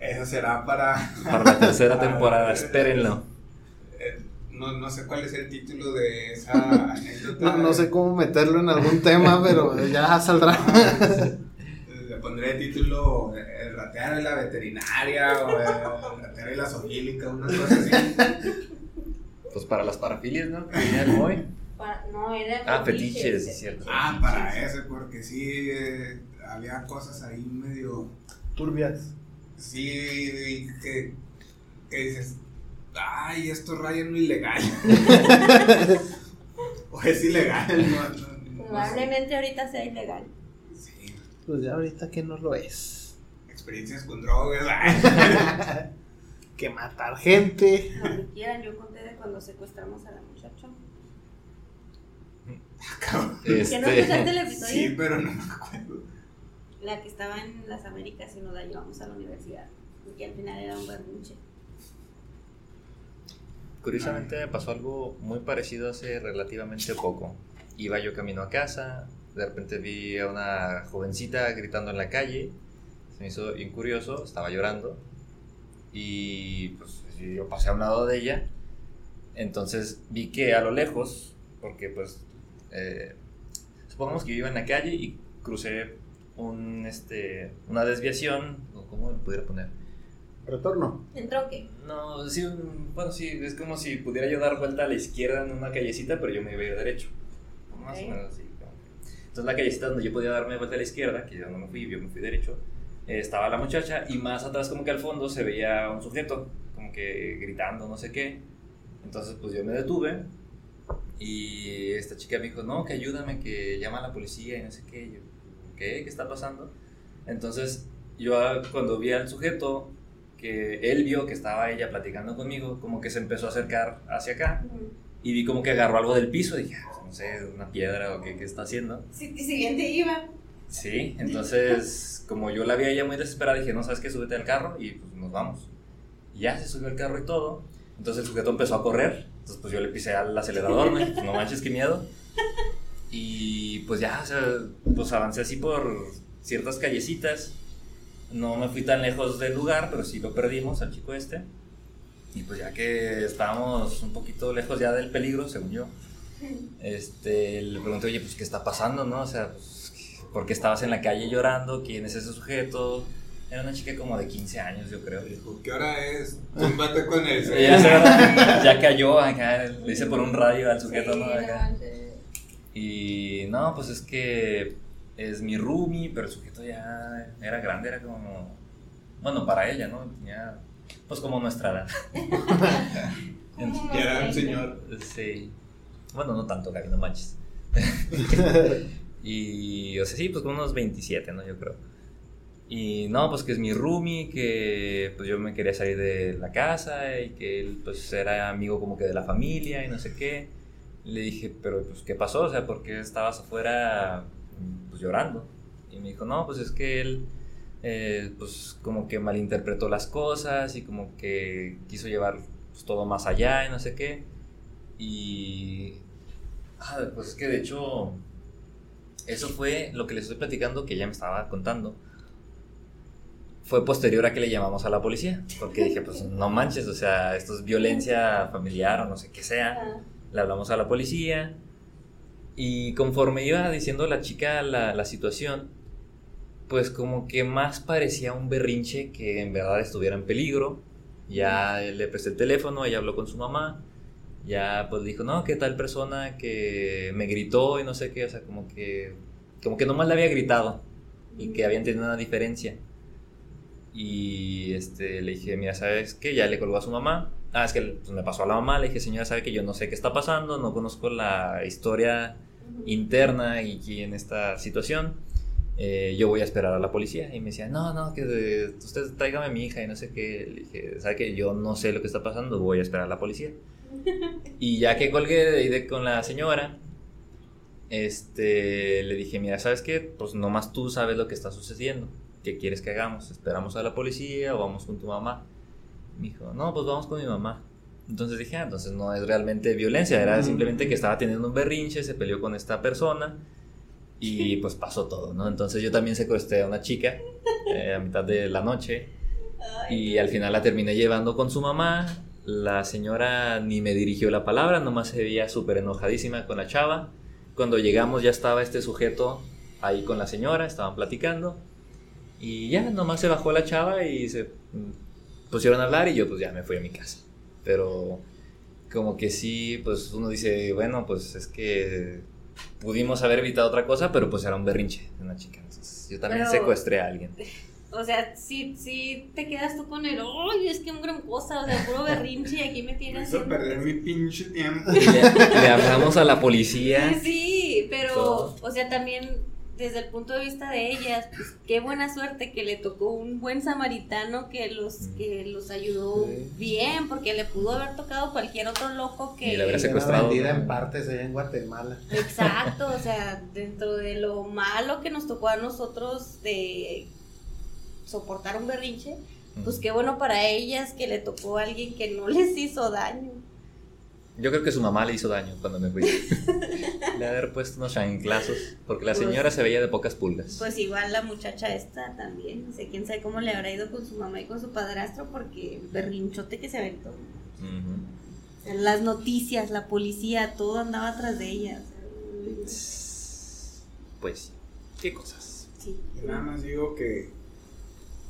esa será para Para la tercera temporada, espérenlo. No, no sé cuál es el título de esa *laughs* anécdota. No, no sé cómo meterlo en algún tema, pero ya saldrá. Ah, Le pondré el título eh, El ratero y la veterinaria o El ratero y la zoofílica, una cosa así. Pues para las parafilias, ¿no? Que hoy. Para- no, era Ah, fetiches, sí, cierto. Ah, para ese, porque sí eh, había cosas ahí medio. Turbias. Sí, que, que dices. Ay, esto raya en lo ilegal. *laughs* o es ilegal, no, no- no sé. Probablemente ahorita sea ilegal. Sí, Pues ya ahorita que no lo es. experiencias con drogas. *laughs* que matar gente. Lo que quieran, yo conté de cuando secuestramos a la muchacha. ¿Que no escuchaste Este, el episodio? Sí, pero no me acuerdo. La que estaba en las Américas y nos la llevamos a la universidad. Porque al final era un berrinche. Curiosamente me pasó algo muy parecido hace relativamente poco. Iba yo camino a casa, de repente vi a una jovencita gritando en la calle, se me hizo bien curioso, estaba llorando y pues yo pasé a un lado de ella, entonces vi que a lo lejos, porque pues eh, supongamos que yo iba en la calle y crucé un, este, una desviación, o ¿cómo pudiera poner? Retorno. En troque. No, sí, bueno, sí, es como si pudiera yo dar vuelta a la izquierda en una callecita, pero yo me iba a ir derecho. Más o menos así. Entonces la callecita donde yo podía darme vuelta a la izquierda, que yo no me fui, yo me fui derecho, eh, estaba la muchacha y más atrás como que al fondo se veía un sujeto, como que gritando, no sé qué. Entonces pues yo me detuve y esta chica me dijo, no, que ayúdame, que llama a la policía y no sé qué. Y yo, ¿qué? ¿Qué está pasando? Entonces yo ah, cuando vi al sujeto, que él vio que estaba ella platicando conmigo, como que se empezó a acercar hacia acá y vi como que agarró algo del piso y dije, "Ah, no sé, una piedra o qué, qué está haciendo. Si, siguiente iba. Sí, entonces como yo la vi a ella muy desesperada, dije, no, ¿sabes qué? Súbete al carro y pues nos vamos. Y ya se subió al carro y todo. Entonces el sujeto empezó a correr. Entonces pues yo le pisé al acelerador, ¿no? Y, pues, no manches, qué miedo. Y pues ya, o sea, pues avancé así por ciertas callecitas. No me fui tan lejos del lugar, pero sí lo perdimos al chico este. Y pues ya que estábamos un poquito lejos ya del peligro, según yo, este, le pregunté, oye, pues, ¿qué está pasando, no? O sea, pues, ¿por qué estabas en la calle llorando? ¿Quién es ese sujeto? Era una chica como de 15 años, yo creo. Dijo, ¿qué hora es? Túmbate con el *laughs* ya, *laughs* ya cayó acá, le hice por un radio al sujeto. Y no, pues es que es mi roomie, pero el sujeto ya era grande, era como. Bueno, para ella, ¿no? Tenía, pues como nuestra edad. *laughs* Como Y era un señor. Sí. Bueno, no tanto, Gaby, no manches. *laughs* y, o sea, sí, pues con unos 27, ¿no? Yo creo. Y no, pues que es mi roomie, que pues yo me quería salir de la casa y que él pues era amigo como que de la familia y no sé qué. Le dije, pero pues ¿qué pasó? O sea, ¿por qué estabas afuera pues llorando? Y me dijo, no, pues es que él eh, pues como que malinterpretó las cosas y como que quiso llevar pues, todo más allá y no sé qué. Y... Ah, pues es que de hecho eso fue lo que les estoy platicando que ella me estaba contando. Fue posterior a que le llamamos a la policía, porque dije, pues no manches, o sea, esto es violencia familiar o no sé qué sea. Le hablamos a la policía y conforme iba diciendo la chica la, la situación, pues como que más parecía un berrinche que en verdad estuviera en peligro. Ya le presté el teléfono, ella habló con su mamá, ya pues dijo, no, que tal persona que me gritó y no sé qué, o sea, como que, como que nomás le había gritado y que habían tenido una diferencia. Y este, le dije, mira, ¿sabes qué? Ya le colgó a su mamá. Ah, es que pues, me pasó a la mamá. Le dije, señora, sabe que yo no sé qué está pasando, no conozco la historia interna y aquí en esta situación. Eh, yo voy a esperar a la policía. Y me decía, no, no, que de- usted tráigame a mi hija y no sé qué. Le dije, sabe que yo no sé lo que está pasando, voy a esperar a la policía. *laughs* Y ya que colgué de- con la señora, este, le dije, mira, ¿sabes qué? Pues nomás tú sabes lo que está sucediendo. ¿Qué quieres que hagamos? ¿Esperamos a la policía o vamos con tu mamá? Me dijo, no, pues vamos con mi mamá. Entonces dije, ah, entonces no es realmente violencia, era simplemente que estaba teniendo un berrinche, se peleó con esta persona y pues pasó todo, ¿no? Entonces yo también secuestré a una chica eh, a mitad de la noche y al final la terminé llevando con su mamá. La señora ni me dirigió la palabra, nomás se veía súper enojadísima con la chava. Cuando llegamos ya estaba este sujeto ahí con la señora, estaban platicando. Y ya, nomás se bajó la chava y se mm, pusieron a hablar y yo pues ya me fui a mi casa. Pero como que sí, pues uno dice, bueno, pues es que pudimos haber evitado otra cosa, pero pues era un berrinche de una chica. Entonces yo también Pero- secuestré a alguien. *laughs* O sea, sí, sí te quedas tú con el, ¡ay, es que un gran cosa! O sea, puro berrinche y aquí me *laughs* Me tienes hizo haciendo perder mi pinche tiempo. Y le, le hablamos a la policía. Sí, *laughs* sí, pero, Todo. o sea, también desde el punto de vista de ellas, pues qué buena suerte que le tocó un buen samaritano que los, que los ayudó Sí. bien, porque le pudo haber tocado cualquier otro loco que... Y le habría Era secuestrado. vendida ¿no? en partes allá en Guatemala. Exacto, o sea, *laughs* dentro de lo malo que nos tocó a nosotros de soportar un berrinche, pues qué bueno para ellas que le tocó a alguien que no les hizo daño. Yo creo que su mamá le hizo daño cuando me fui. *laughs* le ha haber puesto unos chanclazos, porque la señora se veía de pocas pulgas. Pues igual la muchacha esta también, no sé quién sabe cómo le habrá ido con su mamá y con su padrastro, porque el berrinchote que se aventó. Las noticias, la policía, todo andaba atrás de ella. Pues sí. ¿Qué cosas? sí. Yo nada más digo que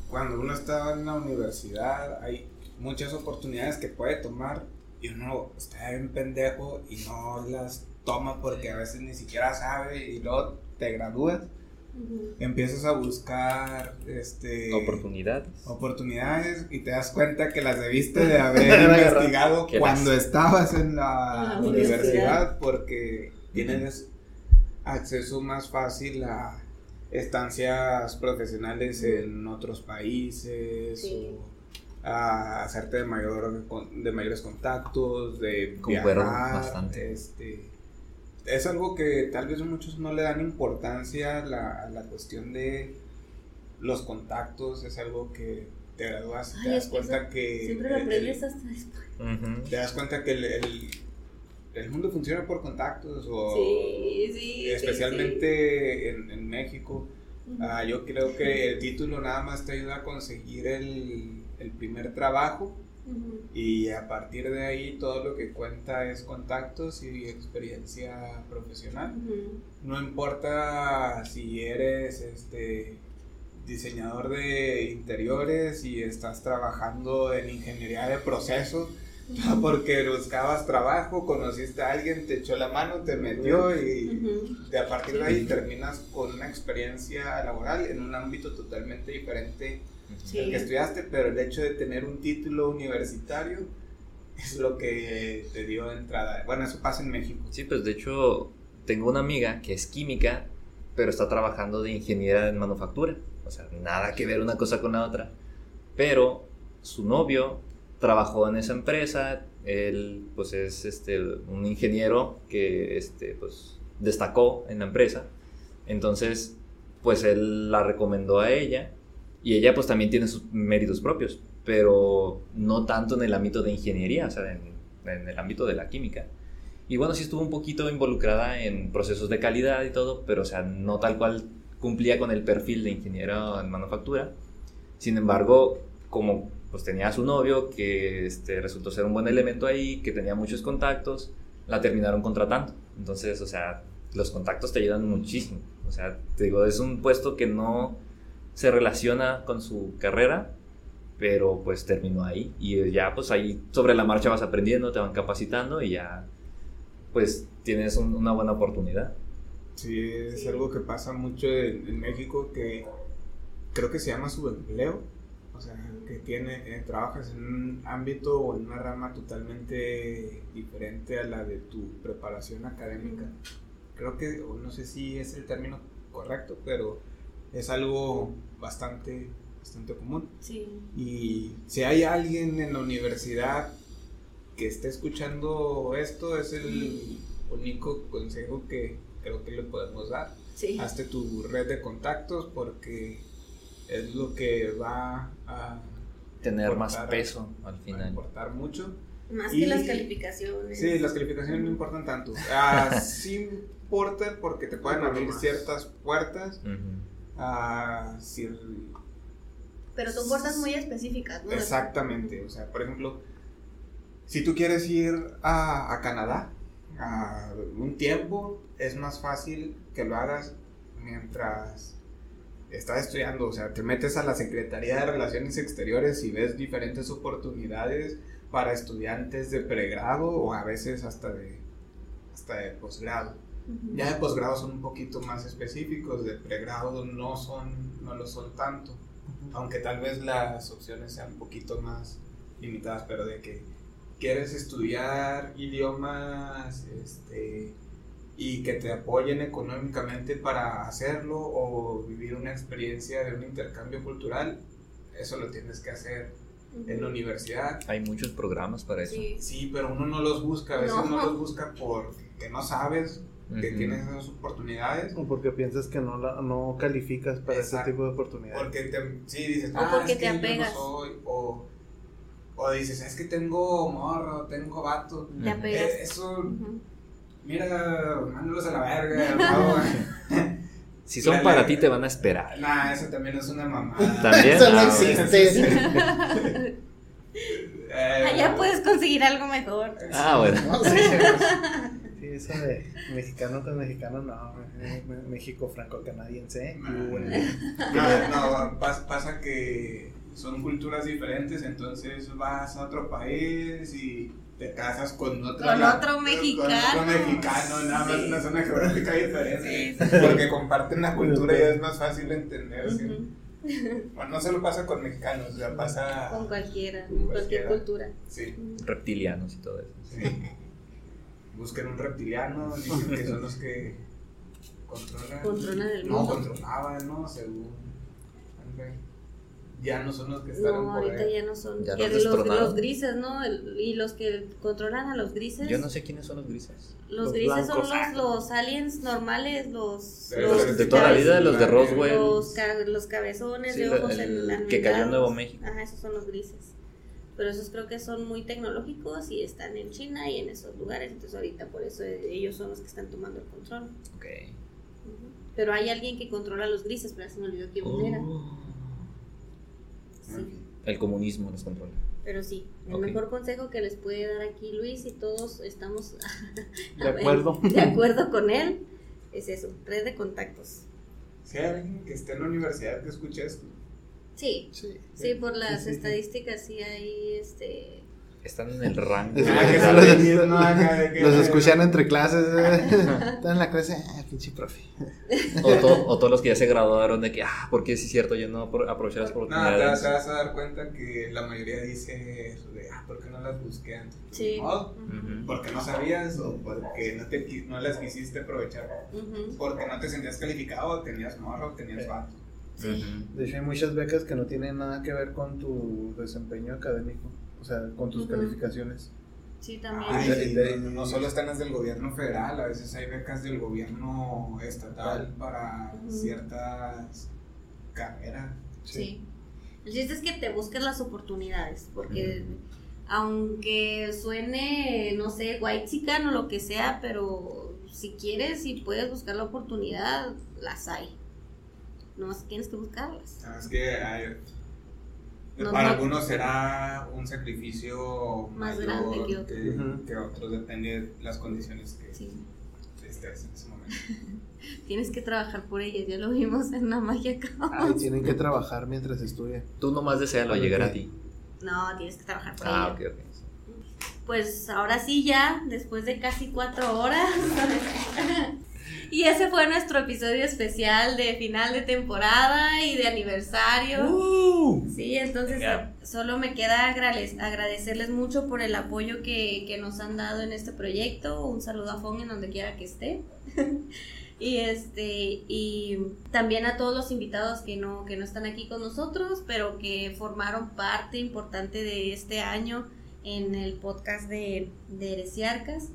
cuando uno está en la universidad hay muchas oportunidades que puede tomar y uno está en pendejo y no las toma porque a veces ni siquiera sabe y luego te gradúas, empiezas a buscar este Oportunidades. oportunidades y te das cuenta que las debiste de *laughs* haber investigado cuando estabas en la la universidad universidad. porque tienes acceso más fácil a estancias profesionales en otros países Sí. o a hacerte de mayor con- de mayores contactos de Concuerdo viajar bastante. este es algo que tal vez muchos no le dan importancia a la, a la cuestión de los contactos es algo que te gradúas y Ay, te das cuenta que Siempre lo aprendes hasta después. Te das cuenta que el, el, el mundo funciona por contactos o Sí, sí, sí, especialmente En, en México sí. Ah, yo creo que el título nada más te ayuda a conseguir el, el primer trabajo y a partir de ahí todo lo que cuenta es contactos y experiencia profesional. Ujú. No importa si eres este diseñador de interiores y estás trabajando en ingeniería de proceso *laughs* porque buscabas trabajo, conociste a alguien, te echó la mano, te metió y de a partir de ahí terminas con una experiencia laboral en un ámbito totalmente diferente del que estudiaste, pero el hecho de tener un título universitario es lo que te dio entrada. Bueno, eso pasa en México. Sí, pues de hecho tengo una amiga que es química, pero está trabajando de ingeniera en manufactura. O sea, nada que ver una cosa con la otra. Pero su novio trabajó en esa empresa, él pues es este, un ingeniero que este, pues, destacó en la empresa, entonces pues él la recomendó a ella y ella pues también tiene sus méritos propios, pero no tanto en el ámbito de ingeniería, o sea, en, el ámbito de la química. Y bueno, sí estuvo un poquito involucrada en procesos de calidad y todo, pero o sea, no tal cual cumplía con el perfil de ingeniero en manufactura. Sin embargo, como pues tenía a su novio que este, resultó ser un buen elemento ahí, que tenía muchos contactos, la terminaron contratando. Entonces, o sea, los contactos te ayudan muchísimo. O sea, te digo, es un puesto que no se relaciona con su carrera, pero pues terminó ahí. Y ya pues ahí sobre la marcha vas aprendiendo, te van capacitando y ya pues tienes una buena oportunidad. Sí, es algo que pasa mucho en, en México que creo que se llama subempleo o sea, que tiene, eh, trabajas en un ámbito o en una rama totalmente diferente a la de tu preparación académica. Creo que, no sé si es el término correcto, pero es algo bastante, bastante común. Sí. Y si hay alguien en la universidad que esté escuchando esto, es el único consejo que creo que le podemos dar. Sí. Hazte tu red de contactos porque es lo que va a tener más peso al final. importar mucho. Más que las calificaciones. Sí, las calificaciones no importan tanto. Ah, sí importan porque te pueden abrir ciertas puertas. Pero son puertas muy específicas, ¿no? Exactamente. O sea, por ejemplo, si tú quieres ir a, a Canadá a un tiempo, es más fácil que lo hagas mientras estás estudiando, o sea, te metes a la Secretaría de Relaciones Exteriores y ves diferentes oportunidades para estudiantes de pregrado o a veces hasta de, hasta de posgrado. Ya de posgrado son un poquito más específicos, de pregrado no, son, no lo son tanto, aunque tal vez las opciones sean un poquito más limitadas, pero de que quieres estudiar idiomas, este, y que te apoyen económicamente para hacerlo o vivir una experiencia de un intercambio cultural, eso lo tienes que hacer en la universidad. Hay muchos programas para eso. Sí, pero uno no los busca, a veces no, los busca porque no sabes que tienes esas oportunidades. O porque piensas que no, la, no calificas para ese tipo de oportunidades. Porque te, sí, dices, o ah, porque te apegas. o, o dices, es que tengo morro, tengo vato. Te apegas. Eh, eso mira, mándalos a la verga, *laughs* *laughs* Si son para ti, te van a esperar. Nah, eso también es una mamada. ¿También? *laughs* Eso no ah, existe. Allá puedes conseguir algo mejor. Ah, bueno. sí, eso de mexicano con mexicano, no. México franco-canadiense. No, no, pasa que son culturas diferentes, entonces vas a otro país y te casas con otro, con otro mexicano. Con otro mexicano, nada más una zona geográfica diferente. Porque comparten la cultura y es más fácil de entender. *laughs* Bueno, no solo pasa con mexicanos, ya pasa. Con cualquiera, con cualquier cultura. Sí. Reptilianos y todo eso. Sí. Busquen un reptiliano, dicen que son los que controlan. Controlan el mundo. No, controlaban, ¿no? Según ya no son los que están no, ahorita ya no son los, grises, ¿no? y los que controlan a los grises. Yo no sé quiénes son los grises. Los, grises son los, los, aliens normales, los, de toda la vida, los de Roswell. Los, los cabezones de ojos en que cayó en Nuevo México. Ajá, esos son los grises. Pero esos creo que son muy tecnológicos y están en China y en esos lugares, entonces ahorita por eso ellos son los que están tomando el control. Ok. Pero hay alguien que controla a los grises, pero se me olvidó quién era. Oh. El comunismo nos controla. Pero sí, el mejor consejo que les puede dar aquí Luis y todos estamos *laughs* de acuerdo. *laughs* de acuerdo con él es eso, red de contactos. Si hay alguien que esté en la universidad que escuche esto. Sí, sí, Sí, por las sí, sí. estadísticas sí hay este... Están en el rango. Los- escuchan entre clases. Están en la clase. Ah, pinche profe. *laughs* O, to- o todos los que ya se graduaron de que, ah, porque sí es cierto, yo no apro- aproveché las No, te, oportunidades. te vas a dar cuenta que la mayoría dice eso de, ah, ¿por qué no las busqué antes? Sí. Porque no sabías o porque no, te, no las quisiste aprovechar. Ujú, Porque no te sentías calificado, tenías morro, tenías vato. Sí. De hecho, hay muchas becas que no tienen nada que ver con tu desempeño académico. O sea, con tus calificaciones. Sí, también. Ay, de- y de- no, no solo están las del gobierno federal, a veces hay becas del gobierno estatal para ciertas carreras. Sí. El chiste es que te busques las oportunidades, porque aunque suene, no sé, white chican o lo que sea, pero si quieres y puedes buscar la oportunidad, las hay. No tienes que buscarlas. Es que hay- No, para no. algunos será un sacrificio Más mayor grande que otro. que, otros, depende de las condiciones que Sí. estés en ese momento. *laughs* Tienes que trabajar por ellas, ya lo vimos en la magia. Ay, tienen que trabajar mientras estudian. Tú nomás desealo llegar a ti. No, tienes que trabajar por Ah, ellas. ok, ok. Pues ahora sí ya, después de casi cuatro horas. *laughs* *laughs* y ese fue nuestro episodio especial de final de temporada y de aniversario. Sí, entonces solo me queda agrade- agradecerles mucho por el apoyo que, que nos han dado en este proyecto. Un saludo a Fon en donde quiera que esté. *laughs* y este y también a todos los invitados que no que no están aquí con nosotros, pero que formaron parte importante de este año en el podcast de, de Heresiarcas.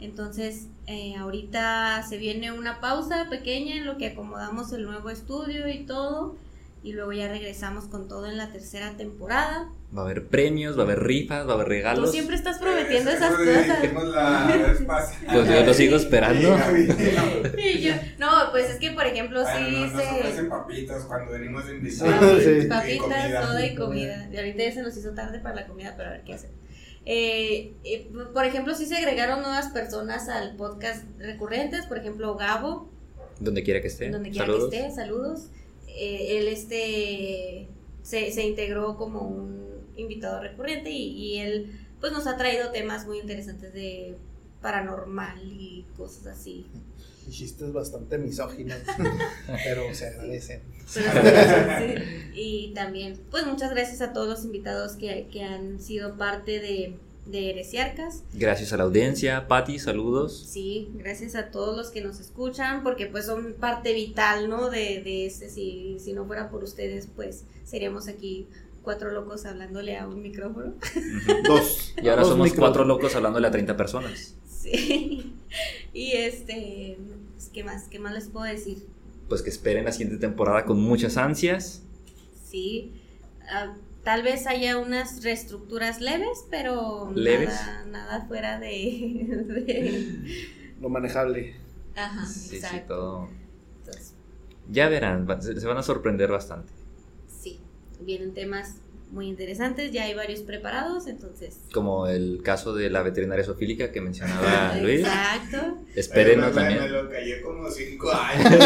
Entonces, eh, ahorita se viene una pausa pequeña en lo que acomodamos el nuevo estudio y todo. Y luego ya regresamos con todo en la tercera temporada. Va a haber premios, va a haber rifas, va a haber Tú regalos. siempre estás prometiendo Eh, esas cosas. Pues yo lo sigo esperando. Y yo- no, pues es que, por ejemplo, sí Bueno, no, nos se... papitas cuando venimos de Sí. invitados. Sí. Y Papitas, soda y comida. Y ahorita ya se nos hizo tarde para la comida, pero a ver qué hacer. Eh, eh, por ejemplo, sí se agregaron nuevas personas al podcast recurrentes. Por ejemplo, Gabo, Donde quiera que esté. donde quiera Saludos. que esté, saludos. Eh, él este se, se integró como un invitado recurrente y, y él pues nos ha traído temas muy interesantes de paranormal y cosas así. Chistes bastante misóginos. *laughs* pero se agradecen. Pero, sí, y también, pues muchas gracias a todos los invitados que, que han sido parte de, de Heresiarcas. Gracias a la audiencia. Patti, saludos. Sí, gracias a todos los que nos escuchan, porque pues son parte vital, ¿no? De, de este, si, si no fuera por ustedes, pues seríamos aquí cuatro locos hablándole a un micrófono. Dos. Y ahora Dos somos cuatro locos hablándole a 30 personas. Sí. *laughs* Y este, pues, ¿qué más? ¿Qué más les puedo decir? Pues que esperen la siguiente temporada con muchas ansias. Sí. ah, tal vez haya unas reestructuras leves, pero ¿Leves? Nada, nada fuera de, *laughs* de- Lo manejable. Ajá, Sí, sí, todo. Entonces, Ya verán, se van a sorprender bastante. sí, vienen temas muy interesantes, ya hay varios preparados, entonces. Como el caso de la veterinaria zoofílica que mencionaba *laughs* Luis. Exacto. Espérenlo también. Me lo callé como cinco años *laughs*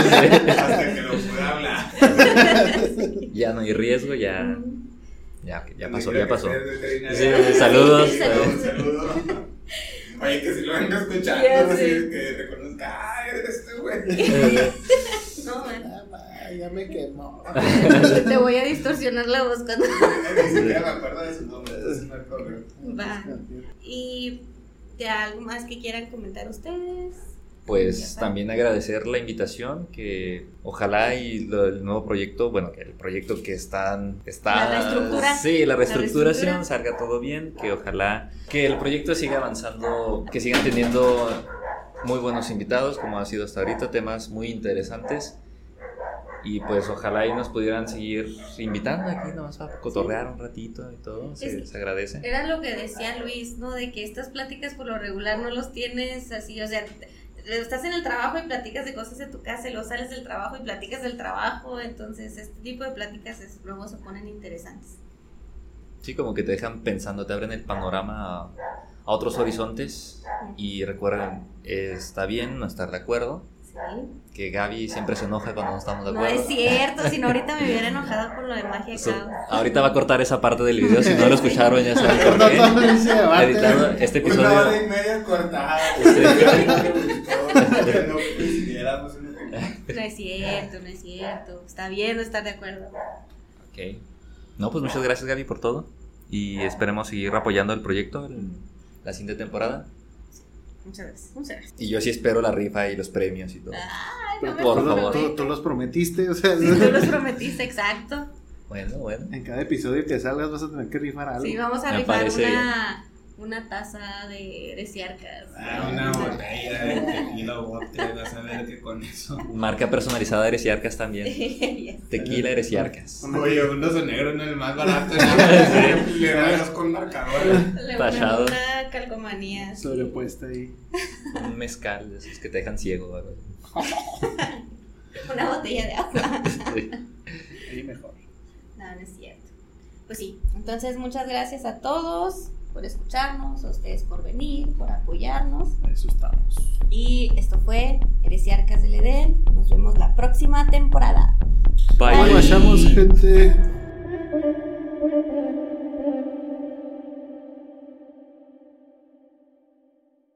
hasta que lo pude hablar. *laughs* Ya no hay riesgo, ya, ya, ya pasó, ya pasó. Sí, saludos. Sí, Un saludo. Oye, que si lo vengo escuchando, así que reconozca, ah, eres tú, güey. No, ya me quemó. *laughs* Te voy a distorsionar la voz cuando Ni siquiera me acuerdo de su nombre, entonces no va. Y de algo más que quieran comentar ustedes. Ya Pues también agradecer la invitación, que ojalá y lo- el nuevo proyecto, bueno, que el proyecto que están, está... La reestructura. Sí, la reestructuración reestructura. salga todo bien, que ojalá que el proyecto siga avanzando, que sigan teniendo muy buenos invitados, como ha sido hasta ahorita, temas muy interesantes. Y pues ojalá y nos pudieran seguir invitando aquí nomás para cotorrear un ratito y todo, se, se agradece. Era lo que decía Luis, ¿no? De que estas pláticas por lo regular no los tienes así, o sea, estás en el trabajo y platicas de cosas de tu casa y luego sales del trabajo y platicas del trabajo, entonces este tipo de pláticas es- luego se ponen interesantes. Sí, como que te dejan pensando, te abren el panorama a, a otros horizontes y recuerden, está bien no estar de acuerdo, Sí. Que Gaby siempre se enoja cuando no estamos de No acuerdo. es cierto, si no ahorita me hubiera enojado por lo de magia So, caos. ahorita va a cortar esa parte del video, si no lo escucharon ya saben *laughs* por No, qué. Editando este Una hora episodio. y media cortada. Este- *laughs* no en el- *laughs* No es cierto, no es cierto. Está bien no estar de acuerdo. Ok. No, pues muchas gracias Gaby por todo. Y esperemos seguir apoyando el proyecto en la siguiente temporada. Muchas gracias. Muchas gracias. Y yo sí espero la rifa y los premios y todo. Ay, no me Por favor. tú- tú los prometiste, o sea, Sí, tú los prometiste, exacto. Bueno, bueno. en cada episodio que salgas vas a tener que rifar algo. Sí, vamos a Me rifar parece una, una taza de heresiarcas. Ah, una botella de tequila o vodka, vas a ver que con eso. Marca personalizada Heresiarcas también. *laughs* Ya sé. Tequila Heresiarcas. Oye, un oso negro no es el más barato. ¿no? *laughs* Le rayas con marcador. Le Tachado. una calcomanía. Sobrepuesta ahí. Un mezcal de esos que te dejan ciego. Una botella de agua. *laughs* Sí. Ahí mejor. No, no es cierto. Pues sí, entonces muchas gracias a todos por escucharnos, a ustedes por venir, por apoyarnos. Eso estamos. Y esto fue Heresiarcas del Edén. Nos vemos la próxima temporada. Bye. Bye. Vayamos, gente.